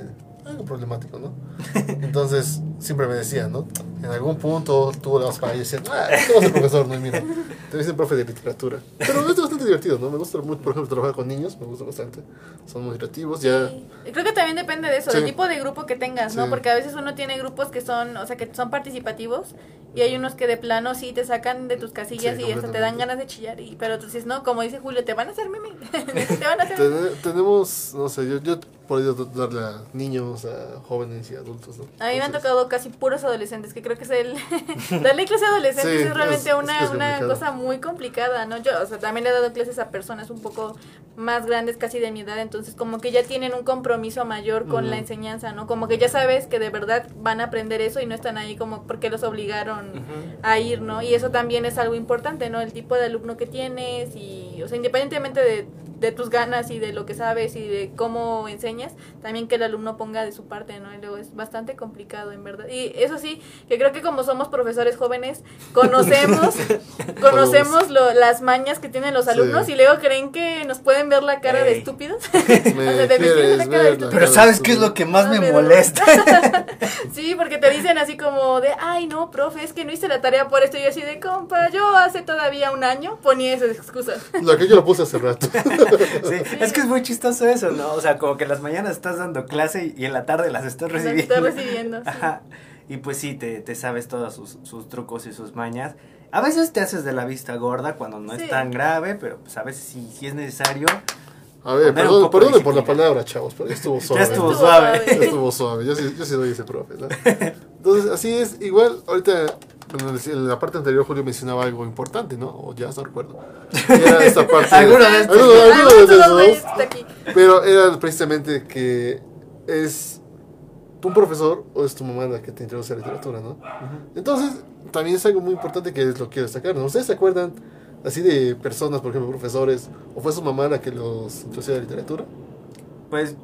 algo problemático, ¿no? Entonces siempre me decían, ¿no? En algún punto tú la vas para ahí y decían, ah, tú vas ser profesor, no, y mira, te dicen profe de literatura. Pero es bastante divertido, ¿no? Me gusta mucho, por ejemplo, trabajar con niños, me gusta bastante. Son muy creativos, ya... Sí. Creo que también depende de eso, Sí. del tipo de grupo que tengas, ¿no? Sí. Porque a veces uno tiene grupos que son, o sea, que son participativos y hay unos que de plano sí te sacan de tus casillas y hasta te dan ganas de chillar. Y, pero tú dices, no, como dice Julio, te van a hacer meme. te van a hacer Tene- tenemos, no sé, yo, yo podido darle a niños, a jóvenes y adultos, ¿no? A mí me han tocado casi puros adolescentes, que creo que es el... Darle clase a adolescentes Sí, es realmente es- una, es una cosa muy complicada, ¿no? Yo, o sea, también le he dado clases a personas un poco más grandes, casi de mi edad, entonces como que ya tienen un compromiso mayor con la enseñanza, ¿no? Como que ya sabes que de verdad van a aprender eso y no están ahí como porque los obligaron a ir, ¿no? Y eso también es algo importante, ¿no? El tipo de alumno que tienes y, o sea, independientemente de de tus ganas y de lo que sabes y de cómo enseñas, también que el alumno ponga de su parte, ¿no? Y luego es bastante complicado, en verdad. Y eso sí, que creo que como somos profesores jóvenes, conocemos, conocemos lo, las mañas que tienen los Sí. alumnos y luego creen que nos pueden ver la cara de estúpidos. O sea, la cara de. Pero ¿sabes qué es lo que más me pero- molesta? Sí, porque te dicen así como de, ay no, profe, es que no hice la tarea por esto. Y yo así de, compa, yo hace todavía un año ponía esas excusas. Lo que yo lo puse hace rato. Sí, es que es muy chistoso eso, ¿no? O sea, como que en las mañanas estás dando clase y en la tarde las estás Las recibiendo. estoy recibiendo, sí. Ajá. Y pues sí, te, te sabes todos sus, sus trucos y sus mañas. A veces te haces de la vista gorda cuando no Sí. es tan grave, pero pues a veces sí, sí es necesario. A ver, perdón, perdone por la palabra, chavos, pero estuvo suave. Ya estuvo suave. suave. Estuvo suave, yo sí, yo sí doy ese profe, ¿no? Entonces, así es, igual, ahorita, bueno, en la parte anterior Julio mencionaba algo importante, ¿no? O ya no recuerdo. Era esta parte... Alguno de estos. Alguno- alguno de. Pero era precisamente que es un profesor o es tu mamá la que te introduce a la literatura, ¿no? Entonces, también es algo muy importante que es lo que quiero destacar, ¿no? ¿Ustedes se acuerdan así de personas, por ejemplo, profesores, o fue su mamá la que los introdució a la literatura? Pues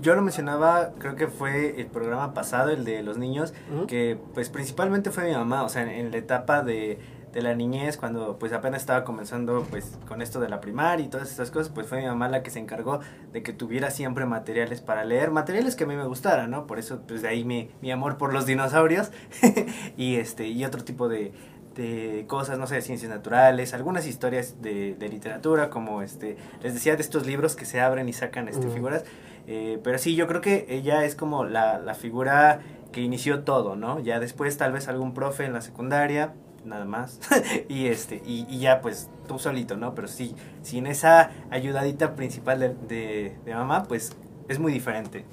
yo lo mencionaba, creo que fue el programa pasado, el de los niños, que pues principalmente fue mi mamá, o sea, en, en la etapa de, de la niñez, cuando pues apenas estaba comenzando pues con esto de la primaria y todas estas cosas, pues fue mi mamá la que se encargó de que tuviera siempre materiales para leer, materiales que a mí me gustaran, ¿no? Por eso pues de ahí mi, mi amor por los dinosaurios y este y otro tipo de, de cosas, no sé, de ciencias naturales, algunas historias de, de literatura, como este, les decía, de estos libros que se abren y sacan este, figuras. Eh, pero sí, yo creo que ella es como la, la figura que inició todo, ¿no? Ya después tal vez algún profe en la secundaria, nada más, y este, y, y ya pues tú solito, ¿no? Pero sí, sin esa ayudadita principal de, de, de mamá, pues es muy diferente.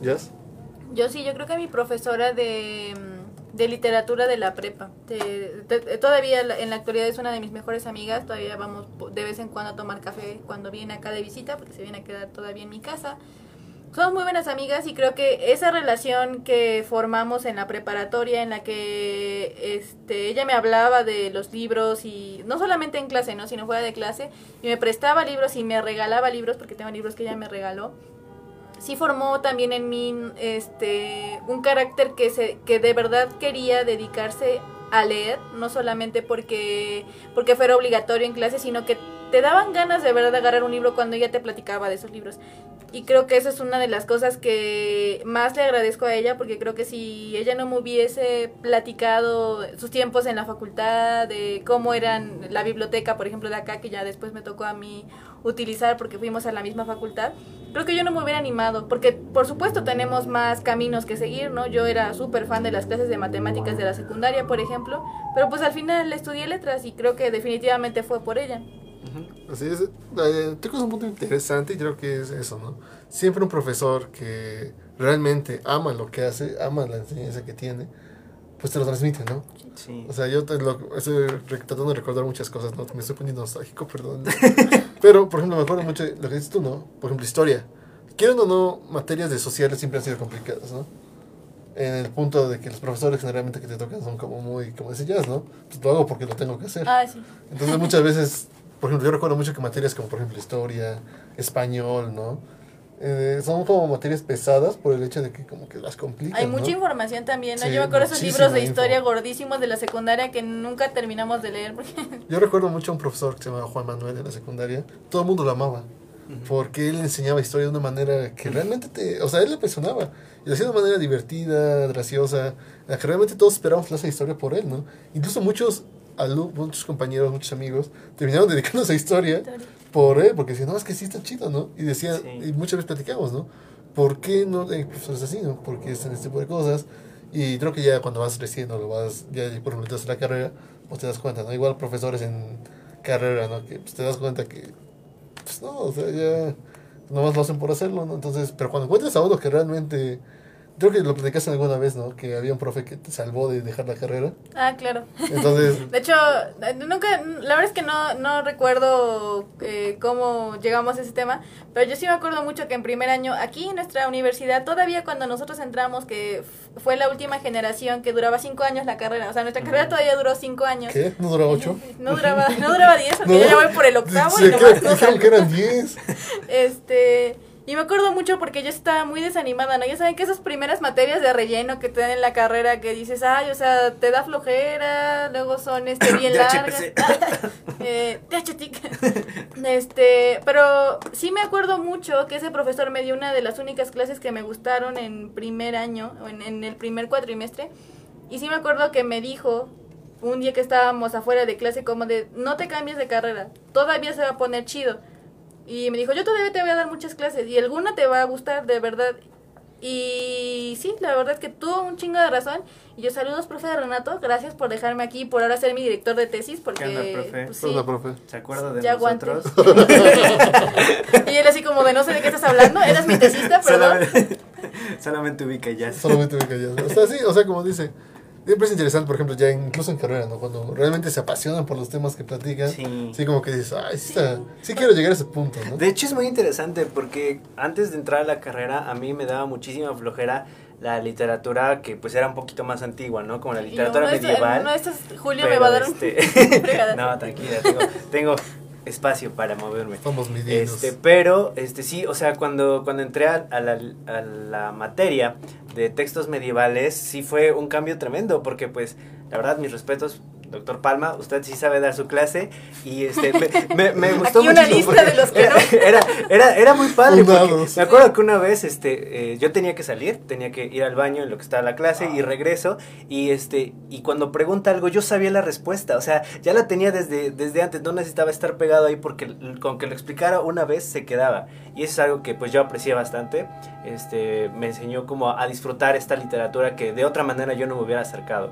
¿Yes? Yo sí, yo creo que mi profesora de, mm, de literatura de la prepa, de- de- todavía en la actualidad es una de mis mejores amigas, todavía vamos de vez en cuando a tomar café cuando viene acá de visita, porque se viene a quedar todavía en mi casa. Somos muy buenas amigas y creo que esa relación que formamos en la preparatoria, en la que este, ella me hablaba de los libros y no solamente en clase, ¿no? sino fuera de clase, y me prestaba libros y me regalaba libros, porque tengo libros que ella me regaló sí formó también en mí este un carácter que se que de verdad quería dedicarse a leer no solamente porque porque fuera obligatorio en clase sino que te daban ganas de verdad de agarrar un libro cuando ella te platicaba de esos libros y creo que esa es una de las cosas que más le agradezco a ella porque creo que si ella no me hubiese platicado sus tiempos en la facultad de cómo eran la biblioteca por ejemplo de acá que ya después me tocó a mí utilizar porque fuimos a la misma facultad creo que yo no me hubiera animado, porque por supuesto tenemos más caminos que seguir, ¿no? Yo era súper fan de las clases de matemáticas de la secundaria, por ejemplo, pero pues al final estudié letras y creo que definitivamente fue por ella. Así es. Eh, tocas un punto interesante y creo que es eso, ¿no? Siempre un profesor que realmente ama lo que hace, ama la enseñanza que tiene, pues te lo transmite, ¿no? Sí. O sea, yo te lo, estoy tratando de recordar muchas cosas, ¿no? Me estoy poniendo nostálgico, perdón. Pero, por ejemplo, me acuerdo mucho de lo que dices tú, ¿no? Por ejemplo, historia. Quieren o no, materias de sociales siempre han sido complicadas, ¿no? En el punto de que los profesores generalmente que te tocan son como muy, como decías, ¿no? Pues lo hago porque lo tengo que hacer. Ah, sí. Entonces muchas veces, por ejemplo, yo recuerdo mucho que materias como por ejemplo historia, español, ¿no? Eh, son como materias pesadas por el hecho de que como que las complican. Hay ¿no? mucha información también, ¿no? Sí, Yo me acuerdo esos libros de info. historia gordísimos de la secundaria que nunca terminamos de leer. Porque... Yo recuerdo mucho a un profesor que se llamaba Juan Manuel en la secundaria. Todo el mundo lo amaba. Porque él enseñaba historia de una manera que realmente te... O sea, él le apasionaba. Y lo hacía de una manera divertida, graciosa. La que realmente todos esperábamos clase de historia por él, ¿no? Incluso muchos alumnos, muchos compañeros, muchos amigos terminaron dedicándose a historia por él. Porque decían, no, es que sí está chido, ¿no? Y decían, Sí. y muchas veces platicamos, ¿no? ¿Por qué no hay profesores así, no? Porque hacen este tipo de cosas. Y creo que ya cuando vas creciendo, lo vas, ya por ejemplo, entras a la carrera, pues te das cuenta, ¿no? Igual profesores en carrera, ¿no? Que pues, te das cuenta que, pues no, o sea, ya nomás lo hacen por hacerlo, ¿no? Entonces, pero cuando encuentras a uno que realmente Creo que lo platicaste alguna vez, ¿no? Que había un profe que te salvó de dejar la carrera. Ah, claro. Entonces, De hecho, nunca, la verdad es que no, no recuerdo eh, cómo llegamos a ese tema, pero yo sí me acuerdo mucho que en primer año, aquí en nuestra universidad, todavía cuando nosotros entramos, que fue la última generación que duraba cinco años la carrera, o sea, nuestra carrera todavía duró cinco años. ¿qué? ¿No duró ocho? No duraba, no duraba diez, porque No. yo ya voy por el octavo Sí, y nomás no que eran 10. Este, y me acuerdo mucho porque yo estaba muy desanimada, ¿no? Ya saben que esas primeras materias de relleno que te dan en la carrera que dices, ay, o sea, te da flojera, luego son este bien largas. Eh. Este, pero sí me acuerdo mucho que ese profesor me dio una de las únicas clases que me gustaron en primer año, o en, en el primer cuatrimestre. Y sí me acuerdo que me dijo un día que estábamos afuera de clase como de, no te cambies de carrera, todavía se va a poner chido. Y me dijo, yo todavía te voy a dar muchas clases y alguna te va a gustar de verdad. Y sí, la verdad es que tuvo un chingo de razón. Y yo saludos, profe de Renato, gracias por dejarme aquí, por ahora ser mi director de tesis, porque... ¿Qué onda, profe? pues, sí, profe. ¿Se acuerda de ya nosotros? y él así como de no sé de qué estás hablando, eras mi tesista, perdón. Solamente, solamente ubica ya. Solamente me callé. O sea, sí, o sea, como dice. Siempre es interesante, por ejemplo, ya incluso en carrera, ¿no? Cuando realmente se apasionan por los temas que platican. Sí. Sí, como que dices, ay, sí, está- sí quiero llegar a ese punto, ¿no? De hecho es muy interesante porque antes de entrar a la carrera a mí me daba muchísima flojera la literatura que pues era un poquito más antigua, ¿no? Como la literatura medieval. de estos, Julio me va a dar un... este, no, tranquila, tengo, tengo espacio para moverme. Medidos. Este, pero, este sí, o sea, cuando, cuando entré a, a la, a la materia de textos medievales, sí fue un cambio tremendo, porque pues, la verdad, mis respetos, doctor Palma, usted sí sabe dar su clase, y este, me, me, me gustó Aquí una lista de los que era, no. era, era, era muy padre, porque me acuerdo que una vez, este, eh, yo tenía que salir, tenía que ir al baño en lo que estaba la clase, y regreso, y este, y cuando pregunta algo, yo sabía la respuesta, o sea, ya la tenía desde, desde antes, no necesitaba estar pegado ahí porque con que lo explicara una vez se quedaba. Y eso es algo que pues yo aprecié bastante. Este, me enseñó como a disfrutar esta literatura que de otra manera yo no me hubiera acercado.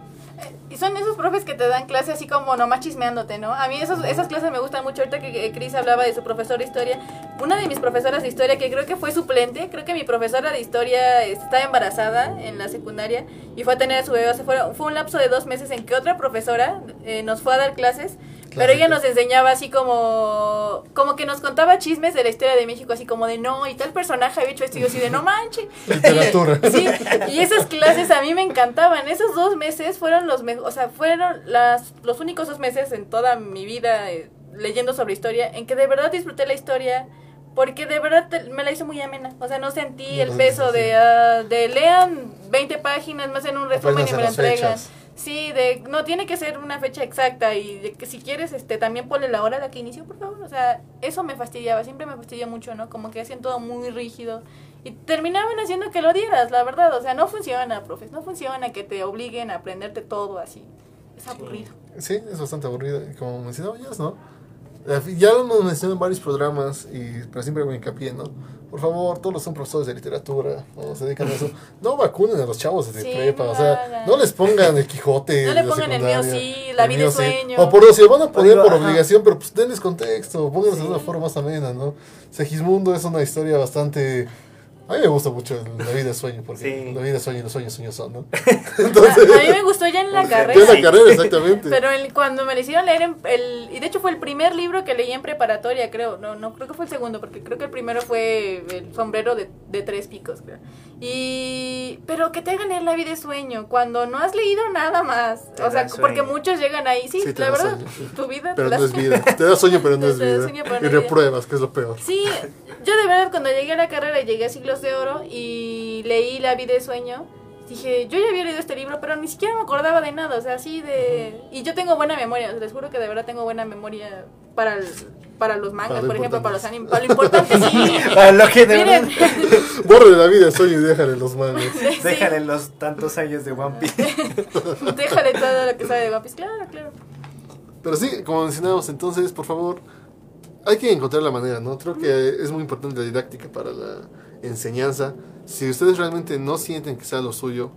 Y son esos profes que te dan clase así como nomás chismeándote, ¿no? A mí esos, esas clases me gustan mucho. Ahorita que Chris hablaba de su profesor de historia, una de mis profesoras de historia que creo que fue suplente, creo que mi profesora de historia estaba embarazada en la secundaria y fue a tener a su bebé. Fue, fue un lapso de dos meses en que otra profesora eh, nos fue a dar clases. Pero ella nos enseñaba así como como que nos contaba chismes de la historia de México, así como de no, y tal personaje había hecho esto y yo así de no manches. Literatura. Sí, y esas clases a mí me encantaban. Esos dos meses fueron los mejores, o sea, fueron las, los únicos dos meses en toda mi vida eh, leyendo sobre historia en que de verdad disfruté la historia. Porque de verdad te- me la hizo muy amena. O sea, no sentí el peso de, ah, de lean 20 páginas más en un resumen y me las entregan. fechas. Sí, de no tiene que ser una fecha exacta y de que si quieres este también ponle la hora de la que inició, por favor. O sea, eso me fastidiaba, siempre me fastidió mucho, ¿no? Como que hacían todo muy rígido y terminaban haciendo que lo dieras, la verdad. O sea, no funciona, profes, no funciona que te obliguen a aprenderte todo así. Es aburrido. Sí, es bastante aburrido. Y como mencionaba ya, ¿no? Eh, Ya lo hemos mencionado en varios programas, y, pero siempre hago hincapié, ¿no? Por favor, todos son profesores de literatura o se dedican a eso. No vacunen a los chavos desde Sí, prepa, no o sea, hagan. no les pongan el Quijote. No le de pongan el mío sí, la vida es sí. sueño. O por si lo van a poner por ajá. obligación, pero pues denles contexto, pónganlos de una forma más amena, ¿no? Segismundo es una historia bastante. A mí me gusta mucho el- la vida es sueño, porque Sí. la vida es sueño y los sueños sueños son, ¿no? A, Entonces, a mí me gustó ya en la ya en carrera. la carrera, exactamente. Pero el- cuando me lo hicieron leer, en el, y de hecho fue el primer libro que leí en preparatoria, creo. No, no creo que fue el segundo, porque creo que el primero fue El sombrero de, de tres picos, creo. Y. Pero que te hagan leer La vida de sueño, cuando no has leído nada más. Te O sea, porque muchos llegan ahí. Sí, Sí, te la da verdad, sueño, tu vida. Pero te no es vida. Te da sueño, pero no Te es da vida. sueño, pero no Y vida. repruebas, que es lo peor. Sí, yo de verdad cuando llegué a la carrera y llegué a Siglos de Oro y leí La vida de sueño, dije, yo ya había leído este libro, pero ni siquiera me acordaba de nada, o sea, así de... Y yo tengo buena memoria, les juro que de verdad tengo buena memoria para, el- para los mangas, Para lo por ejemplo, para los animes, para lo importante, sí. Para lo que de verdad, Borre la vida, sueño y déjale los manos. sí, déjale los tantos años de One Piece. déjale todo lo que sabe de One Piece, claro, claro. Pero sí, como mencionamos, entonces, por favor, hay que encontrar la manera, ¿no? Creo que es muy importante la didáctica para la enseñanza. Si ustedes realmente no sienten que sea lo suyo,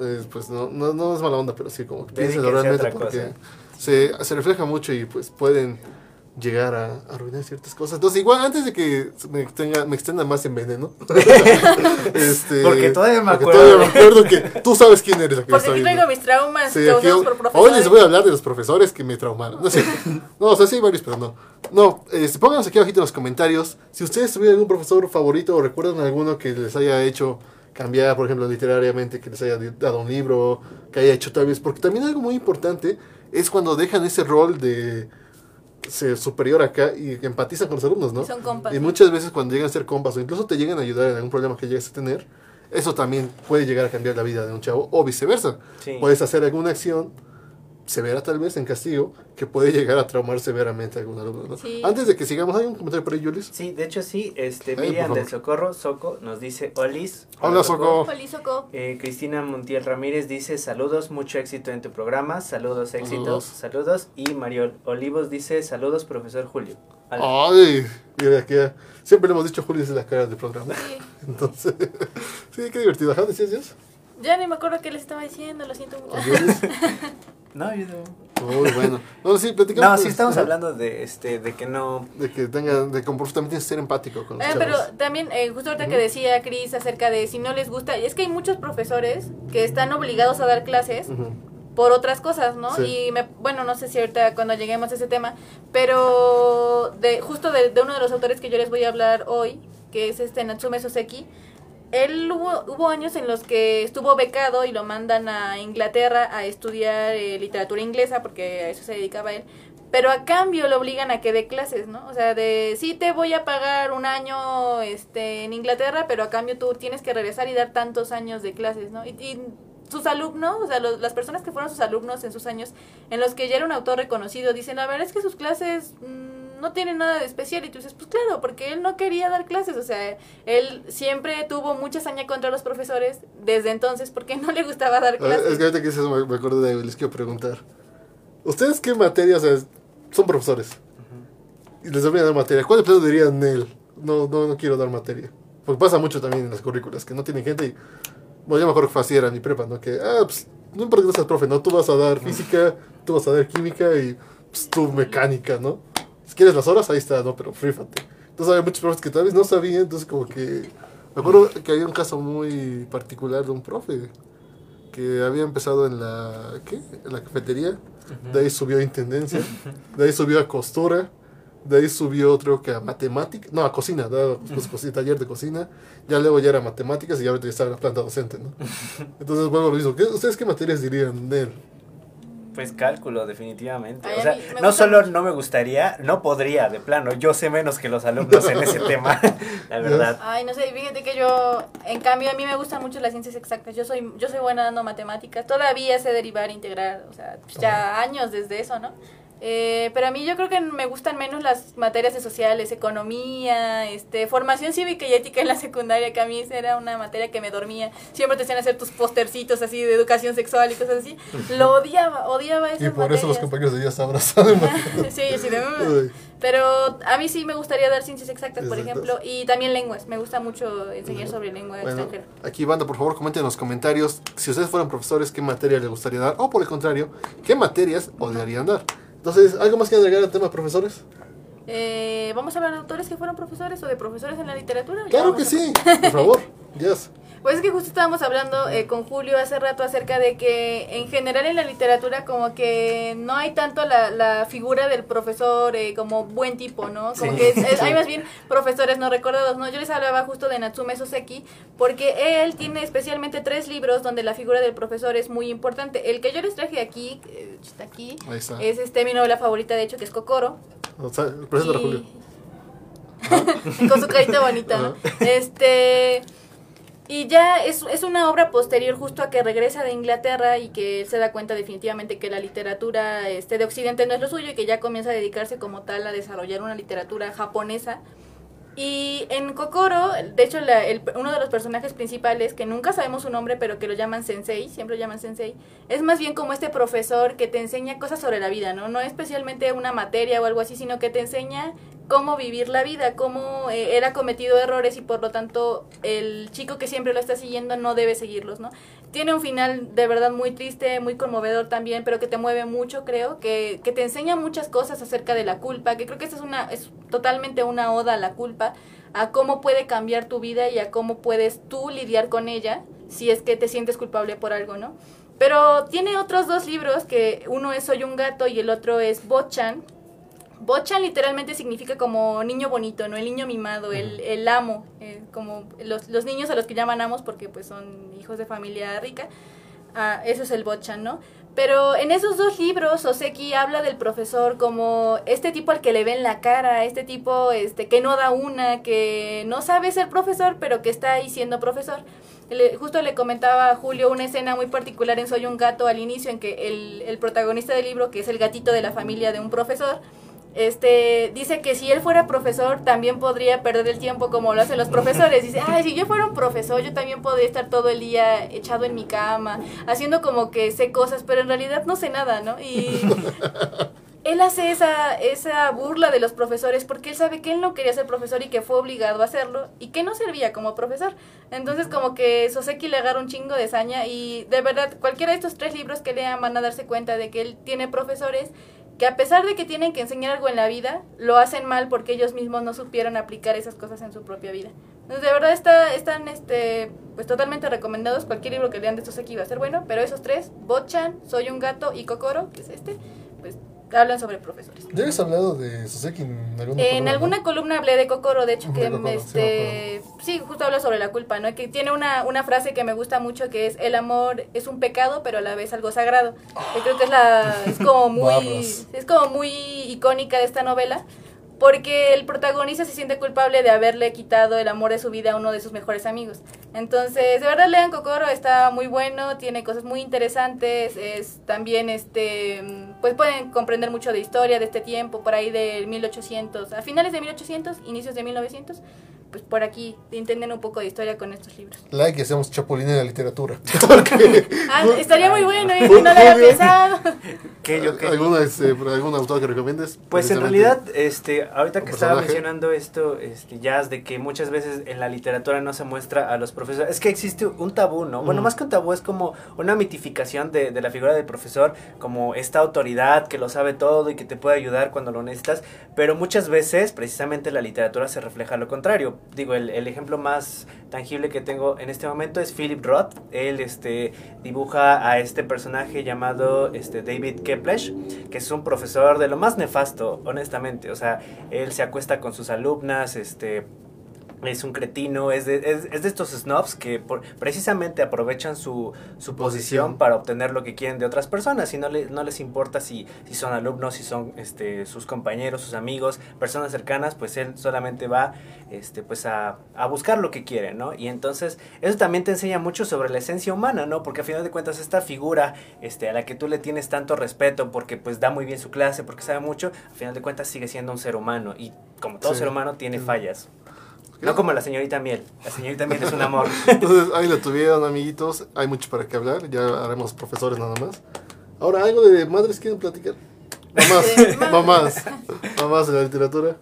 eh, pues no, no, no es mala onda, pero sí, como piénsenlo realmente porque se, se refleja mucho y pues pueden llegar a arruinar ciertas cosas. Entonces, igual antes de que me, extenga, me extienda más en veneno. este, Porque todavía me porque acuerdo todavía me acuerdo que tú sabes quién eres. La que Porque aquí traigo mis traumas Sí, aquí causados hoy, por hoy profesores. les voy a hablar de los profesores que me traumaron. No, cierto. no o sea, sí hay varios, pero no. No, este, pónganos aquí abajito en los comentarios si ustedes tuvieron algún profesor favorito o recuerdan alguno que les haya hecho cambiar, por ejemplo, literariamente, que les haya dado un libro, que haya hecho tal vez. Porque también algo muy importante es cuando dejan ese rol de ser superior acá y que empatizan con los alumnos, ¿no? Y son compas, Y muchas veces cuando llegan a ser compas o incluso te llegan a ayudar en algún problema que llegues a tener, eso también puede llegar a cambiar la vida de un chavo o viceversa. Sí. Puedes hacer alguna acción severa tal vez en castigo que puede llegar a traumar severamente a algún alumno. ¿no? Sí. Antes de que sigamos, ¿hay un comentario por ahí, Julis? Sí, de hecho sí, este Ay, Miriam del Socorro, Soco, nos dice Olis. Hola, Soco. Oli, Soco. Eh, Cristina Montiel Ramírez dice saludos, mucho éxito en tu programa, saludos, éxitos, Saludos. saludos. Y Mariol Olivos dice saludos, profesor Julio. Al- Ay, mira que siempre le hemos dicho Julis es la cara del programa. Sí. Entonces, sí, qué divertido. Ajá, decías Dios. Ya ni me acuerdo qué les estaba diciendo, lo siento mucho. No, yo no. Muy bueno. No, sí, platicamos. No, sí estamos hablando de este, de que no. De que tengan, de que también tienes que ser empático con los Eh, pero también, eh, justo ahorita que decía Cris acerca de si no les gusta, es que hay muchos profesores que están obligados a dar clases por otras cosas, ¿no? Sí. Y me, bueno, no sé si ahorita cuando lleguemos a ese tema, pero de justo de, de uno de los autores que yo les voy a hablar hoy, que es este Natsume Soseki, él hubo, hubo años en los que estuvo becado y lo mandan a Inglaterra a estudiar eh, literatura inglesa, porque a eso se dedicaba él. Pero a cambio lo obligan a que dé clases, ¿no? O sea, de sí te voy a pagar un año este, en Inglaterra, pero a cambio tú tienes que regresar y dar tantos años de clases, ¿no? Y, sus alumnos, o sea, las personas que fueron sus alumnos en sus años, en los que ya era un autor reconocido, dicen, la verdad es que sus clases mm, no tienen nada de especial. Y tú dices, pues claro, porque él no quería dar clases, o sea, él siempre tuvo mucha hazaña contra los profesores desde entonces porque no le gustaba dar Ah, clases. Es que ahorita que dices, me, me acuerdo de algo, les quiero preguntar. ¿Ustedes qué materias o sea, son profesores? Y les deberían dar materia. ¿Cuál de dirían él? No, no, no quiero dar materia. Porque pasa mucho también en las currículas, que no tienen gente y... Bueno, yo me acuerdo que así era mi prepa, ¿no? Que, ah, pues, no importa que no seas profe, ¿no? Tú vas a dar física, tú vas a dar química y pues, tú mecánica, ¿no? Si quieres las horas, ahí está, ¿no? Pero frífate. Entonces había muchos profes que tal vez no sabían, entonces como que... Me acuerdo que había un caso muy particular de un profe que había empezado en la ¿qué? en la cafetería, de ahí subió a intendencia, de ahí subió a costura, de ahí subió creo que a matemáticas, no, a cocina, pues, taller de cocina, ya luego ya era matemáticas y ya ahorita ya estaba en la planta docente, ¿no? Entonces, bueno, lo mismo, ¿qué- ¿ustedes qué materias dirían de él? Pues cálculo, definitivamente. Ay, o sea, no solo mucho. no me gustaría, no podría, de plano. Yo sé menos que los alumnos en ese tema, la verdad. Ay, no sé, fíjate que yo, en cambio, a mí me gustan mucho las ciencias exactas. Yo soy, yo soy buena dando matemáticas. Todavía sé derivar, integrar, o sea, pues ya años desde eso, ¿no? Eh, pero a mí yo creo que me gustan menos las materias de sociales, economía, este, formación cívica y ética en la secundaria, que a mí era una materia que me dormía. Siempre te hacían hacer tus postercitos así de educación sexual y cosas así. Lo odiaba, odiaba esas Y por eso los compañeros de ella se abrazaron. sí, sí, de... Uy. Pero a mí sí me gustaría dar ciencias exactas, por ejemplo, y también lenguas. Me gusta mucho enseñar sobre lengua Bueno, extranjera. aquí banda, por favor, comenten en los comentarios si ustedes fueran profesores, qué materia les gustaría dar, o por el contrario, qué materias odiarían dar. Entonces, ¿algo más que agregar al tema de profesores? Eh, ¿Vamos a hablar de autores que fueron profesores o de profesores en la literatura? Claro que sí, por favor. Yes. Pues es que justo estábamos hablando eh, con Julio hace rato acerca de que en general en la literatura como que no hay tanto la, la figura del profesor eh, como buen tipo, ¿no? Como Sí. que es- es- hay más bien profesores no recordados, ¿no? Yo les hablaba justo de Natsume Soseki porque él tiene especialmente tres libros donde la figura del profesor es muy importante. El que yo les traje aquí, eh, está aquí, Ahí está. es este mi novela favorita de hecho que es Kokoro. O sea, Y- Julio. con su carita bonita, ¿no? Este. Y ya es, es una obra posterior justo a que regresa de Inglaterra y que él se da cuenta definitivamente que la literatura este, de Occidente no es lo suyo y que ya comienza a dedicarse como tal a desarrollar una literatura japonesa. Y en Kokoro, de hecho, la- el- uno de los personajes principales, que nunca sabemos su nombre, pero que lo llaman sensei, siempre lo llaman sensei, es más bien como este profesor que te enseña cosas sobre la vida, ¿no? No especialmente una materia o algo así, sino que te enseña cómo vivir la vida, cómo eh, él ha cometido errores y por lo tanto el chico que siempre lo está siguiendo no debe seguirlos, ¿no? Tiene un final de verdad muy triste, muy conmovedor también, pero que te mueve mucho, creo, que, que te enseña muchas cosas acerca de la culpa, que creo que esta es, una, es totalmente una oda a la culpa, a cómo puede cambiar tu vida y a cómo puedes tú lidiar con ella si es que te sientes culpable por algo, ¿no? Pero tiene otros dos libros, que uno es Soy un gato y el otro es Bochan. Bochan literalmente significa como niño bonito, ¿no? El niño mimado, el, el amo, eh, como los, los niños a los que llaman amos porque pues son hijos de familia rica. Ah, eso es el Bochan, ¿no? Pero en esos dos libros, Oseki habla del profesor como este tipo al que le ven la cara, este tipo este, que no da una, que no sabe ser profesor, pero que está ahí siendo profesor. Le- justo le comentaba a Julio una escena muy particular en Soy un gato al inicio, en que el, el protagonista del libro, que es el gatito de la familia de un profesor, este dice que si él fuera profesor también podría perder el tiempo como lo hacen los profesores. Dice, ay, si yo fuera un profesor yo también podría estar todo el día echado en mi cama, haciendo como que sé cosas, pero en realidad no sé nada, ¿no? Y él hace esa, esa burla de los profesores porque él sabe que él no quería ser profesor y que fue obligado a hacerlo y que no servía como profesor. Entonces como que Soseki le agarra un chingo de saña y de verdad cualquiera de estos tres libros que lean van a darse cuenta de que él tiene profesores que a pesar de que tienen que enseñar algo en la vida, lo hacen mal porque ellos mismos no supieron aplicar esas cosas en su propia vida. Entonces, de verdad está, están este, pues totalmente recomendados. Cualquier libro que lean de Soseki va a ser bueno, pero esos tres, Bochan, Soy un gato y Kokoro, que es este, hablan sobre profesores. ¿Ya habías hablado de Soseki en alguna En columna, alguna columna hablé de Kokoro, de hecho, que Kokoro, este, sí, justo habla sobre la culpa, ¿no? Que tiene una, una frase que me gusta mucho que es el amor es un pecado, pero a la vez algo sagrado. Que creo que es la es como muy es como muy icónica de esta novela. Porque el protagonista se siente culpable de haberle quitado el amor de su vida a uno de sus mejores amigos. Entonces, de verdad lean Kokoro, está muy bueno, tiene cosas muy interesantes, es también este pues pueden comprender mucho de historia de este tiempo, por ahí del 1800, a finales de 1800, inicios de 1900, pues por aquí entienden un poco de historia con estos libros. Like y hacemos chapulín en la literatura. Ah, estaría muy bueno, ¿eh? no lo había pensado. ¿Qué yo qué? ¿Alguna, este, algún autor que recomiendes? Pues en realidad, este, ahorita ¿Un que estaba mencionando esto, este, Jazz, de que muchas veces en la literatura no se muestra a los profesores, es que existe un tabú, ¿no? Bueno, más que un tabú es como una mitificación de, de la figura del profesor, como esta autoridad que lo sabe todo y que te puede ayudar cuando lo necesitas, pero muchas veces precisamente la literatura se refleja lo contrario. Digo, el, el ejemplo más tangible que tengo en este momento es Philip Roth, él este, dibuja a este personaje llamado este, David Keplesh, que es un profesor de lo más nefasto, honestamente. O sea, él se acuesta con sus alumnas, este es un cretino, es de, es, es de estos snobs que por- precisamente aprovechan su, su posición para obtener lo que quieren de otras personas y no, le- no les importa si, si son alumnos, si son este, sus compañeros, sus amigos, personas cercanas, pues él solamente va este, pues a, a buscar lo que quiere, ¿no? Y entonces eso también te enseña mucho sobre la esencia humana, ¿no? Porque a final de cuentas esta figura este, a la que tú le tienes tanto respeto porque pues da muy bien su clase, porque sabe mucho, a final de cuentas sigue siendo un ser humano y como todo Sí. ser humano tiene Sí. fallas. No como la señorita Miel. La señorita Miel es un amor. Entonces, ahí lo tuvieron, amiguitos. Hay mucho para qué hablar. Ya haremos profesores nada más. Ahora, ¿algo de madres quieren platicar? Mamás, mamás, mamás de la literatura.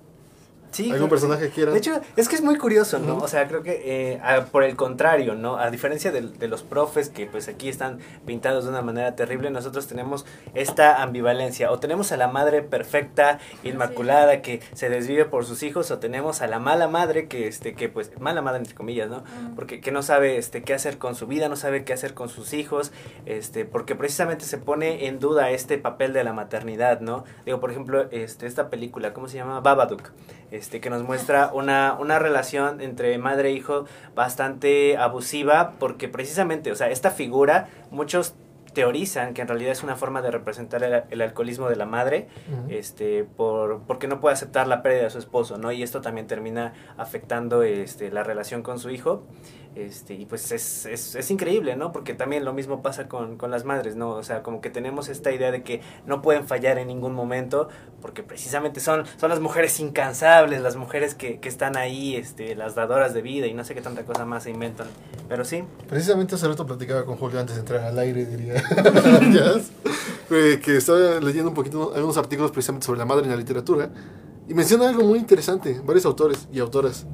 Sí, ¿Algún personaje sí. que quieran? De hecho, es que es muy curioso, ¿no? O sea, creo que eh, a- por el contrario, ¿no? A diferencia de, de los profes que pues aquí están pintados de una manera terrible, nosotros tenemos esta ambivalencia. O tenemos a la madre perfecta, inmaculada, que se desvive por sus hijos, o tenemos a la mala madre que, este, que pues, mala madre entre comillas, ¿no? Porque que no sabe este, qué hacer con su vida, no sabe qué hacer con sus hijos, este, porque precisamente se pone en duda este papel de la maternidad, ¿no? Digo, por ejemplo, este, esta película, ¿cómo se llama? Babadook, este, que nos muestra una, una relación entre madre e hijo bastante abusiva, porque precisamente, o sea, esta figura, muchos teorizan que en realidad es una forma de representar el, el alcoholismo de la madre, este por porque no puede aceptar la pérdida de su esposo no y esto también termina afectando este la relación con su hijo este y pues es, es, es increíble no porque también lo mismo pasa con, con las madres no o sea como que tenemos esta idea de que no pueden fallar en ningún momento porque precisamente son son las mujeres incansables las mujeres que, que están ahí este las dadoras de vida y no sé qué tanta cosa más se inventan pero sí Precisamente hace rato platicaba con Julio antes de entrar al aire, diría. Eh, que estaba leyendo un poquito algunos artículos precisamente sobre la madre en la literatura. Y menciona algo muy interesante, varios autores y autoras.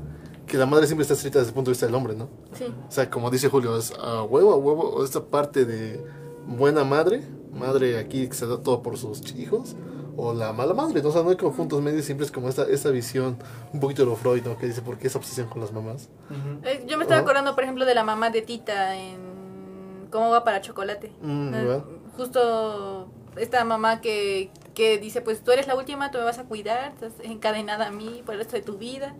Que la madre siempre está escrita desde el punto de vista del hombre, ¿no? Sí. O sea, como dice Julio, es a huevo, a huevo, esta parte de buena madre, madre aquí que se da todo por sus hijos, o la mala madre, ¿no? O sea, no hay como puntos medios, siempre es como esta, esta visión, un poquito de lo Freud, ¿no? Que dice, ¿por qué esa obsesión con las mamás? Eh, Yo me estaba Ajá. acordando, por ejemplo, de la mamá de Tita en ¿Cómo va para chocolate? Mm. Justo esta mamá que, que dice, pues tú eres la última, tú me vas a cuidar, estás encadenada a mí por el resto de tu vida.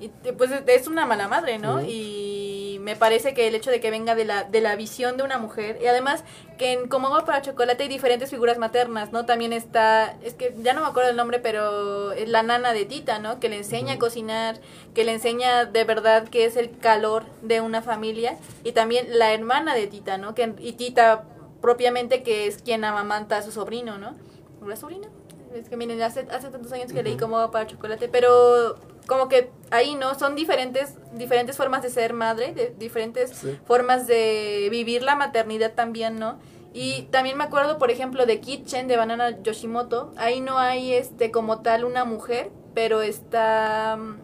Y pues es una mala madre, ¿no? Y me parece que el hecho de que venga de la, de la visión de una mujer, y además que en Como va para chocolate hay diferentes figuras maternas, ¿no? También está, es que ya no me acuerdo el nombre, pero es la nana de Tita, ¿no? Que le enseña a cocinar, que le enseña de verdad qué es el calor de una familia, y también la hermana de Tita, ¿no? Que, y Tita propiamente que es quien amamanta a su sobrino, ¿no? ¿O la sobrina? Es que miren, hace, hace tantos años que leí Ujú. cómo va para chocolate, pero como que ahí, ¿no? Son diferentes, diferentes formas de ser madre, de, diferentes Sí. formas de vivir la maternidad también, ¿no? Y también me acuerdo, por ejemplo, de Kitchen, de Banana Yoshimoto. Ahí no hay, este, como tal, una mujer, pero está... mm,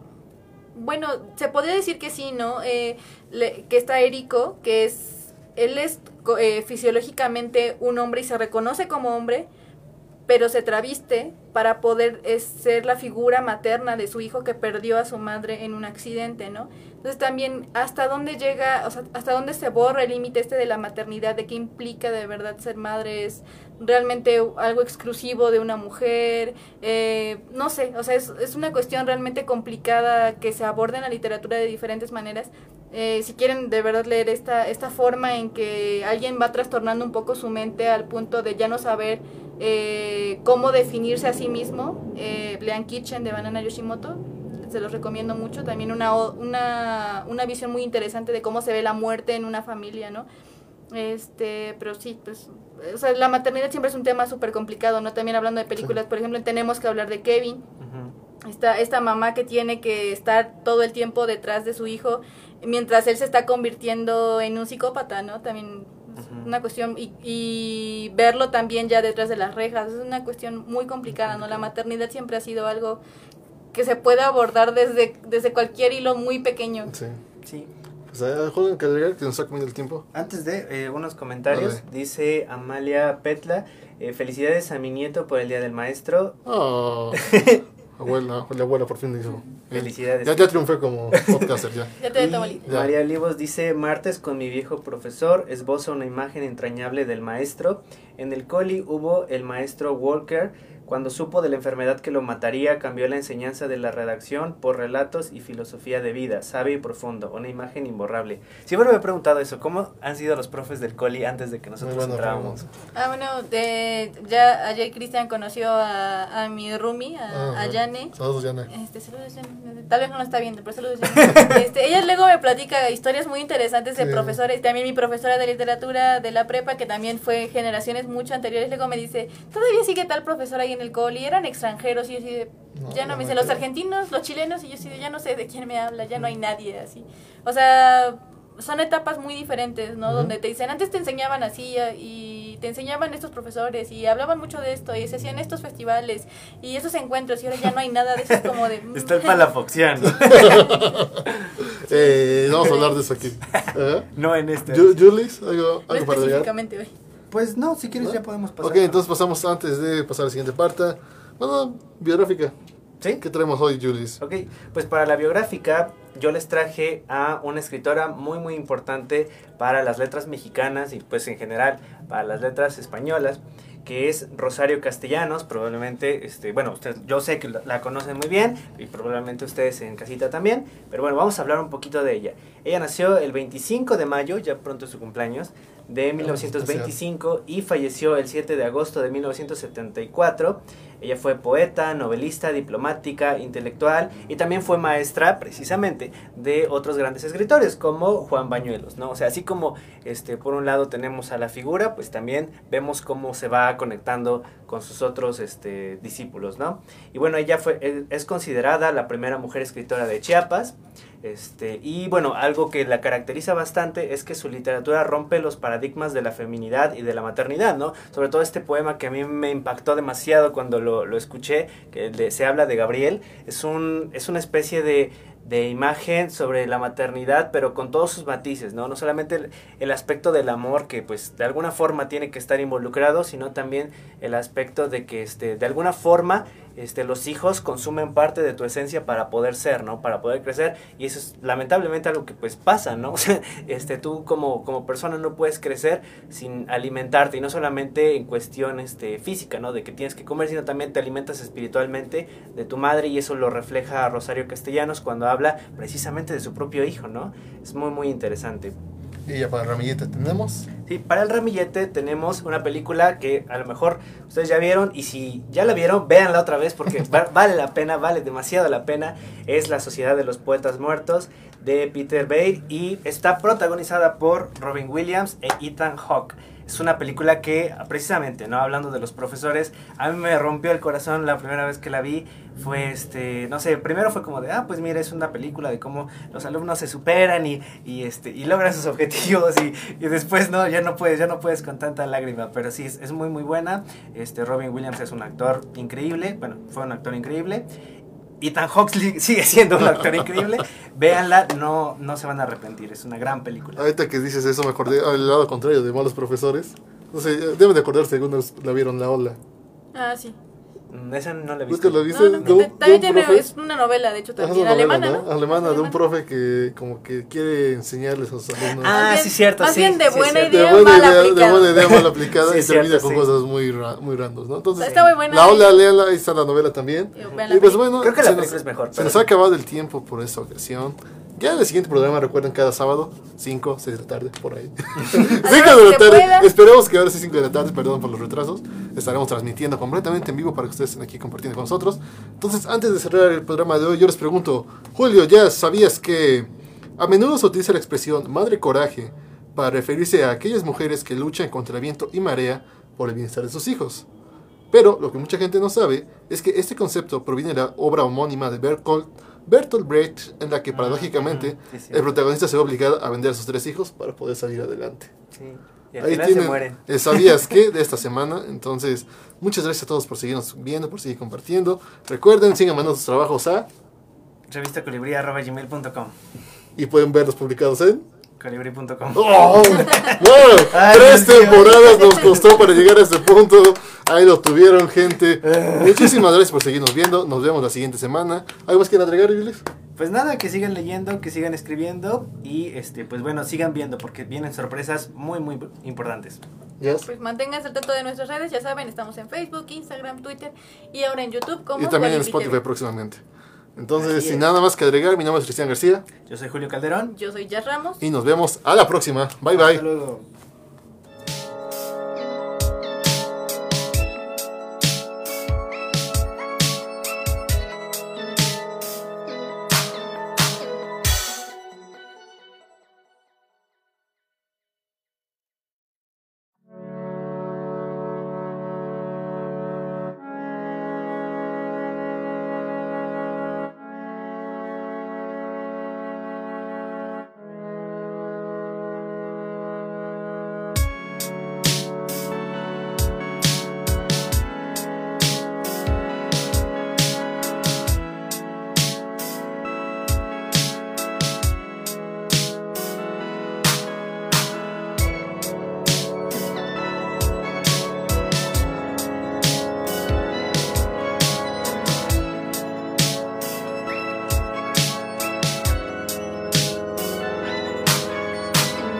Bueno, se podría decir que sí, ¿no? Eh, le- que está Eriko, que es... Él es eh, fisiológicamente un hombre y se reconoce como hombre, pero se traviste para poder eh, ser la figura materna de su hijo que perdió a su madre en un accidente, ¿no? Entonces también hasta dónde llega, o sea, hasta dónde se borra el límite este de la maternidad, de qué implica de verdad ser madre, es realmente algo exclusivo de una mujer, eh, no sé, o sea, es, es una cuestión realmente complicada que se aborda en la literatura de diferentes maneras. Eh, si quieren de verdad leer esta, esta forma en que alguien va trastornando un poco su mente al punto de ya no saber eh, cómo definirse a sí mismo, eh, lean Kitchen de Banana Yoshimoto, se los recomiendo mucho, también una, una, una visión muy interesante de cómo se ve la muerte en una familia, ¿no? Este, pero sí, pues, eh, o sea, la maternidad siempre es un tema súper complicado, ¿no? También hablando de películas, por ejemplo, tenemos que hablar de Kevin, esta, esta mamá que tiene que estar todo el tiempo detrás de su hijo mientras él se está convirtiendo en un psicópata, ¿no? También es una cuestión y, y verlo también ya detrás de las rejas, es una cuestión muy complicada, ¿no? La maternidad siempre ha sido algo que se puede abordar desde, desde cualquier hilo muy pequeño. Sí. Sí. Pues eh, Julio, que agregar que nos está comiendo el tiempo. Antes de eh, unos comentarios, dice Amalia Petla, eh, felicidades a mi nieto por el Día del Maestro. Oh, abuela, la abuela por fin dijo. Felicidades. Ya, ya triunfé como podcaster, ya. Ya te Y. María Olivos dice, martes con mi viejo profesor, esboza una imagen entrañable del maestro. En el coli hubo el maestro Walker. Cuando supo de la enfermedad que lo mataría, cambió la enseñanza de la redacción por relatos y filosofía de vida, sabio y profundo, una imagen imborrable. Siempre me he preguntado eso, ¿cómo han sido los profes del coli antes de que nosotros bueno, entrábamos? Ah, bueno, de, ya ayer Cristian conoció a, a mi roomie, a, Ah, a. Yane. Saludos, Yana. Este, saludos, Jan. Tal vez no lo está viendo, pero saludos, Jan. Este, ella luego me platica historias muy interesantes de Sí. profesores. También mi profesora de literatura de la prepa, que también fue generaciones mucho anteriores, luego me dice, todavía sigue tal profesor ahí en el coli, eran extranjeros. Y yo así de, No, ya no, no me dice, los argentinos, los chilenos, y yo así de, ya no sé de quién me habla, ya no hay nadie así. O sea, son etapas muy diferentes, ¿no? Donde te dicen, antes te enseñaban así y te enseñaban estos profesores y hablaban mucho de esto y se hacían estos festivales y esos encuentros y ahora ya no hay nada de eso, es como de... mm, Está el palafoxiano. Eh, vamos a hablar de eso aquí. Ajá. no en este. Ju- Julis, ¿algo, no algo para específicamente, güey. Pues no, si quieres ¿No? ya podemos pasar. Ok, entonces pasamos antes de pasar a la siguiente parte. Bueno, biográfica. ¿Sí? ¿Qué traemos hoy, Julis? Ok, pues para la biográfica yo les traje a una escritora muy muy importante para las letras mexicanas y pues en general para las letras españolas que es Rosario Castellanos, probablemente, este, bueno, usted, yo sé que la, conocen muy bien y probablemente ustedes en casita también, pero bueno, vamos a hablar un poquito de ella. Ella nació el 25 de mayo, ya pronto es su cumpleaños, de 1925 y falleció el 7 de agosto de 1974. Ella fue poeta, novelista, diplomática, intelectual y también fue maestra precisamente de otros grandes escritores como Juan Bañuelos, ¿no? O sea, así como este por un lado tenemos a la figura, pues también vemos cómo se va conectando con sus otros este discípulos, ¿no? Y bueno, ella fue es considerada la primera mujer escritora de Chiapas. Este, y bueno, algo que la caracteriza bastante es que su literatura rompe los paradigmas de la feminidad y de la maternidad, ¿no? Sobre todo este poema que a mí me impactó demasiado cuando lo, lo escuché, que se habla de Gabriel, es, un, es una especie de, de imagen sobre la maternidad, pero con todos sus matices, ¿no? No solamente el, aspecto del amor que pues de alguna forma tiene que estar involucrado, sino también el aspecto de que este, de alguna forma este, los hijos consumen parte de tu esencia para poder ser, ¿no? Para poder crecer. Y eso es lamentablemente algo que pues pasa, ¿no? Este, tú como, como persona no puedes crecer sin alimentarte. Y no solamente en cuestión este, física, ¿no? De que tienes que comer, sino también te alimentas espiritualmente de tu madre. Y eso lo refleja Rosario Castellanos cuando habla precisamente de su propio hijo, ¿no? Es muy, muy interesante. Y ya para el ramillete tenemos. Sí, para el ramillete tenemos una película que a lo mejor ustedes ya vieron y si ya la vieron, véanla otra vez porque vale la pena, vale demasiado la pena. Es La Sociedad de los Poetas Muertos de Peter Baird y está protagonizada por Robin Williams e Ethan Hawke. Es una película que, precisamente, ¿no? Hablando de los profesores, a mí me rompió el corazón la primera vez que la vi. Fue, este, no sé, primero fue como de, ah, pues mira, es una película de cómo los alumnos se superan y, y este, y logran sus objetivos y, y, después, no, ya no puedes, ya no puedes con tanta lágrima. Pero sí, es, es muy, muy buena. Este, Robin Williams es un actor increíble, bueno, fue un actor increíble. Ethan Hawke sigue siendo un actor increíble. Véanla, no, no se van a arrepentir. Es una gran película. Ahorita que dices eso, me acordé al lado contrario de malos profesores. No sé, deben de acordarse algunos la vieron la ola. Ah, sí. Esa no la he visto. ¿Nunca la viste? No, no, también tiene, es una novela, de hecho, también. novela, alemana, ¿no? ¿no? Alemana, de un profe que como que quiere enseñarles a sus alumnos. Ah, Más bien- sí, cierto. más sí, bien de sí, buena cierto. de idea, buena mal idea, de aplicada. buena idea mal aplicada Sí, y termina cierto, con sí. cosas muy, ra- muy randos, ¿no? Entonces, Está muy buena. la ola, léala, ahí está la novela también. Y Y pues bueno, Creo que la se película nos- es mejor, Se pero nos sí. ha acabado el tiempo por esta ocasión. Ya en el siguiente programa recuerden cada sábado, 5, 6 de la tarde, por ahí. 5 de la tarde. Esperemos que ahora sí 5 de la tarde, perdón por los retrasos. Estaremos transmitiendo completamente en vivo para que ustedes estén aquí compartiendo con nosotros. Entonces, antes de cerrar el programa de hoy, yo les pregunto, Julio, ¿ya sabías que a menudo se utiliza la expresión madre coraje para referirse a aquellas mujeres que luchan contra el viento y marea por el bienestar de sus hijos? Pero lo que mucha gente no sabe es que este concepto proviene de la obra homónima de Bertolt, Bertolt Brecht, en la que paradójicamente ujú, sí, sí. el protagonista se ve obligado a vender a sus tres hijos para poder salir adelante. Sí. Y al Ahí final se tienen mueren. el ¿Sabías qué? de esta semana. Entonces, muchas gracias a todos por seguirnos viendo, por seguir compartiendo. Recuerden, sigan mandando sus trabajos a Revistacolibrí.com y pueden verlos publicados en. Colibrí.com ¡Oh! Ay, tres Dios temporadas nos costó para llegar a este punto. Ahí lo tuvieron, gente. Muchísimas gracias por seguirnos viendo. Nos vemos la siguiente semana. ¿Algo más que agregar, Yulis? Pues nada, que sigan leyendo, que sigan escribiendo y este, pues bueno, sigan viendo porque vienen sorpresas muy muy importantes. Yes. Pues manténganse al tanto de nuestras redes, ya saben, estamos en Facebook, Instagram, Twitter y ahora en YouTube como Y también en Spotify TV. próximamente. Entonces, sin nada más que agregar, mi nombre es Cristian García Yo soy Julio Calderón. Yo soy Jazz Ramos. y nos vemos a la próxima. Bye bye. Hasta luego.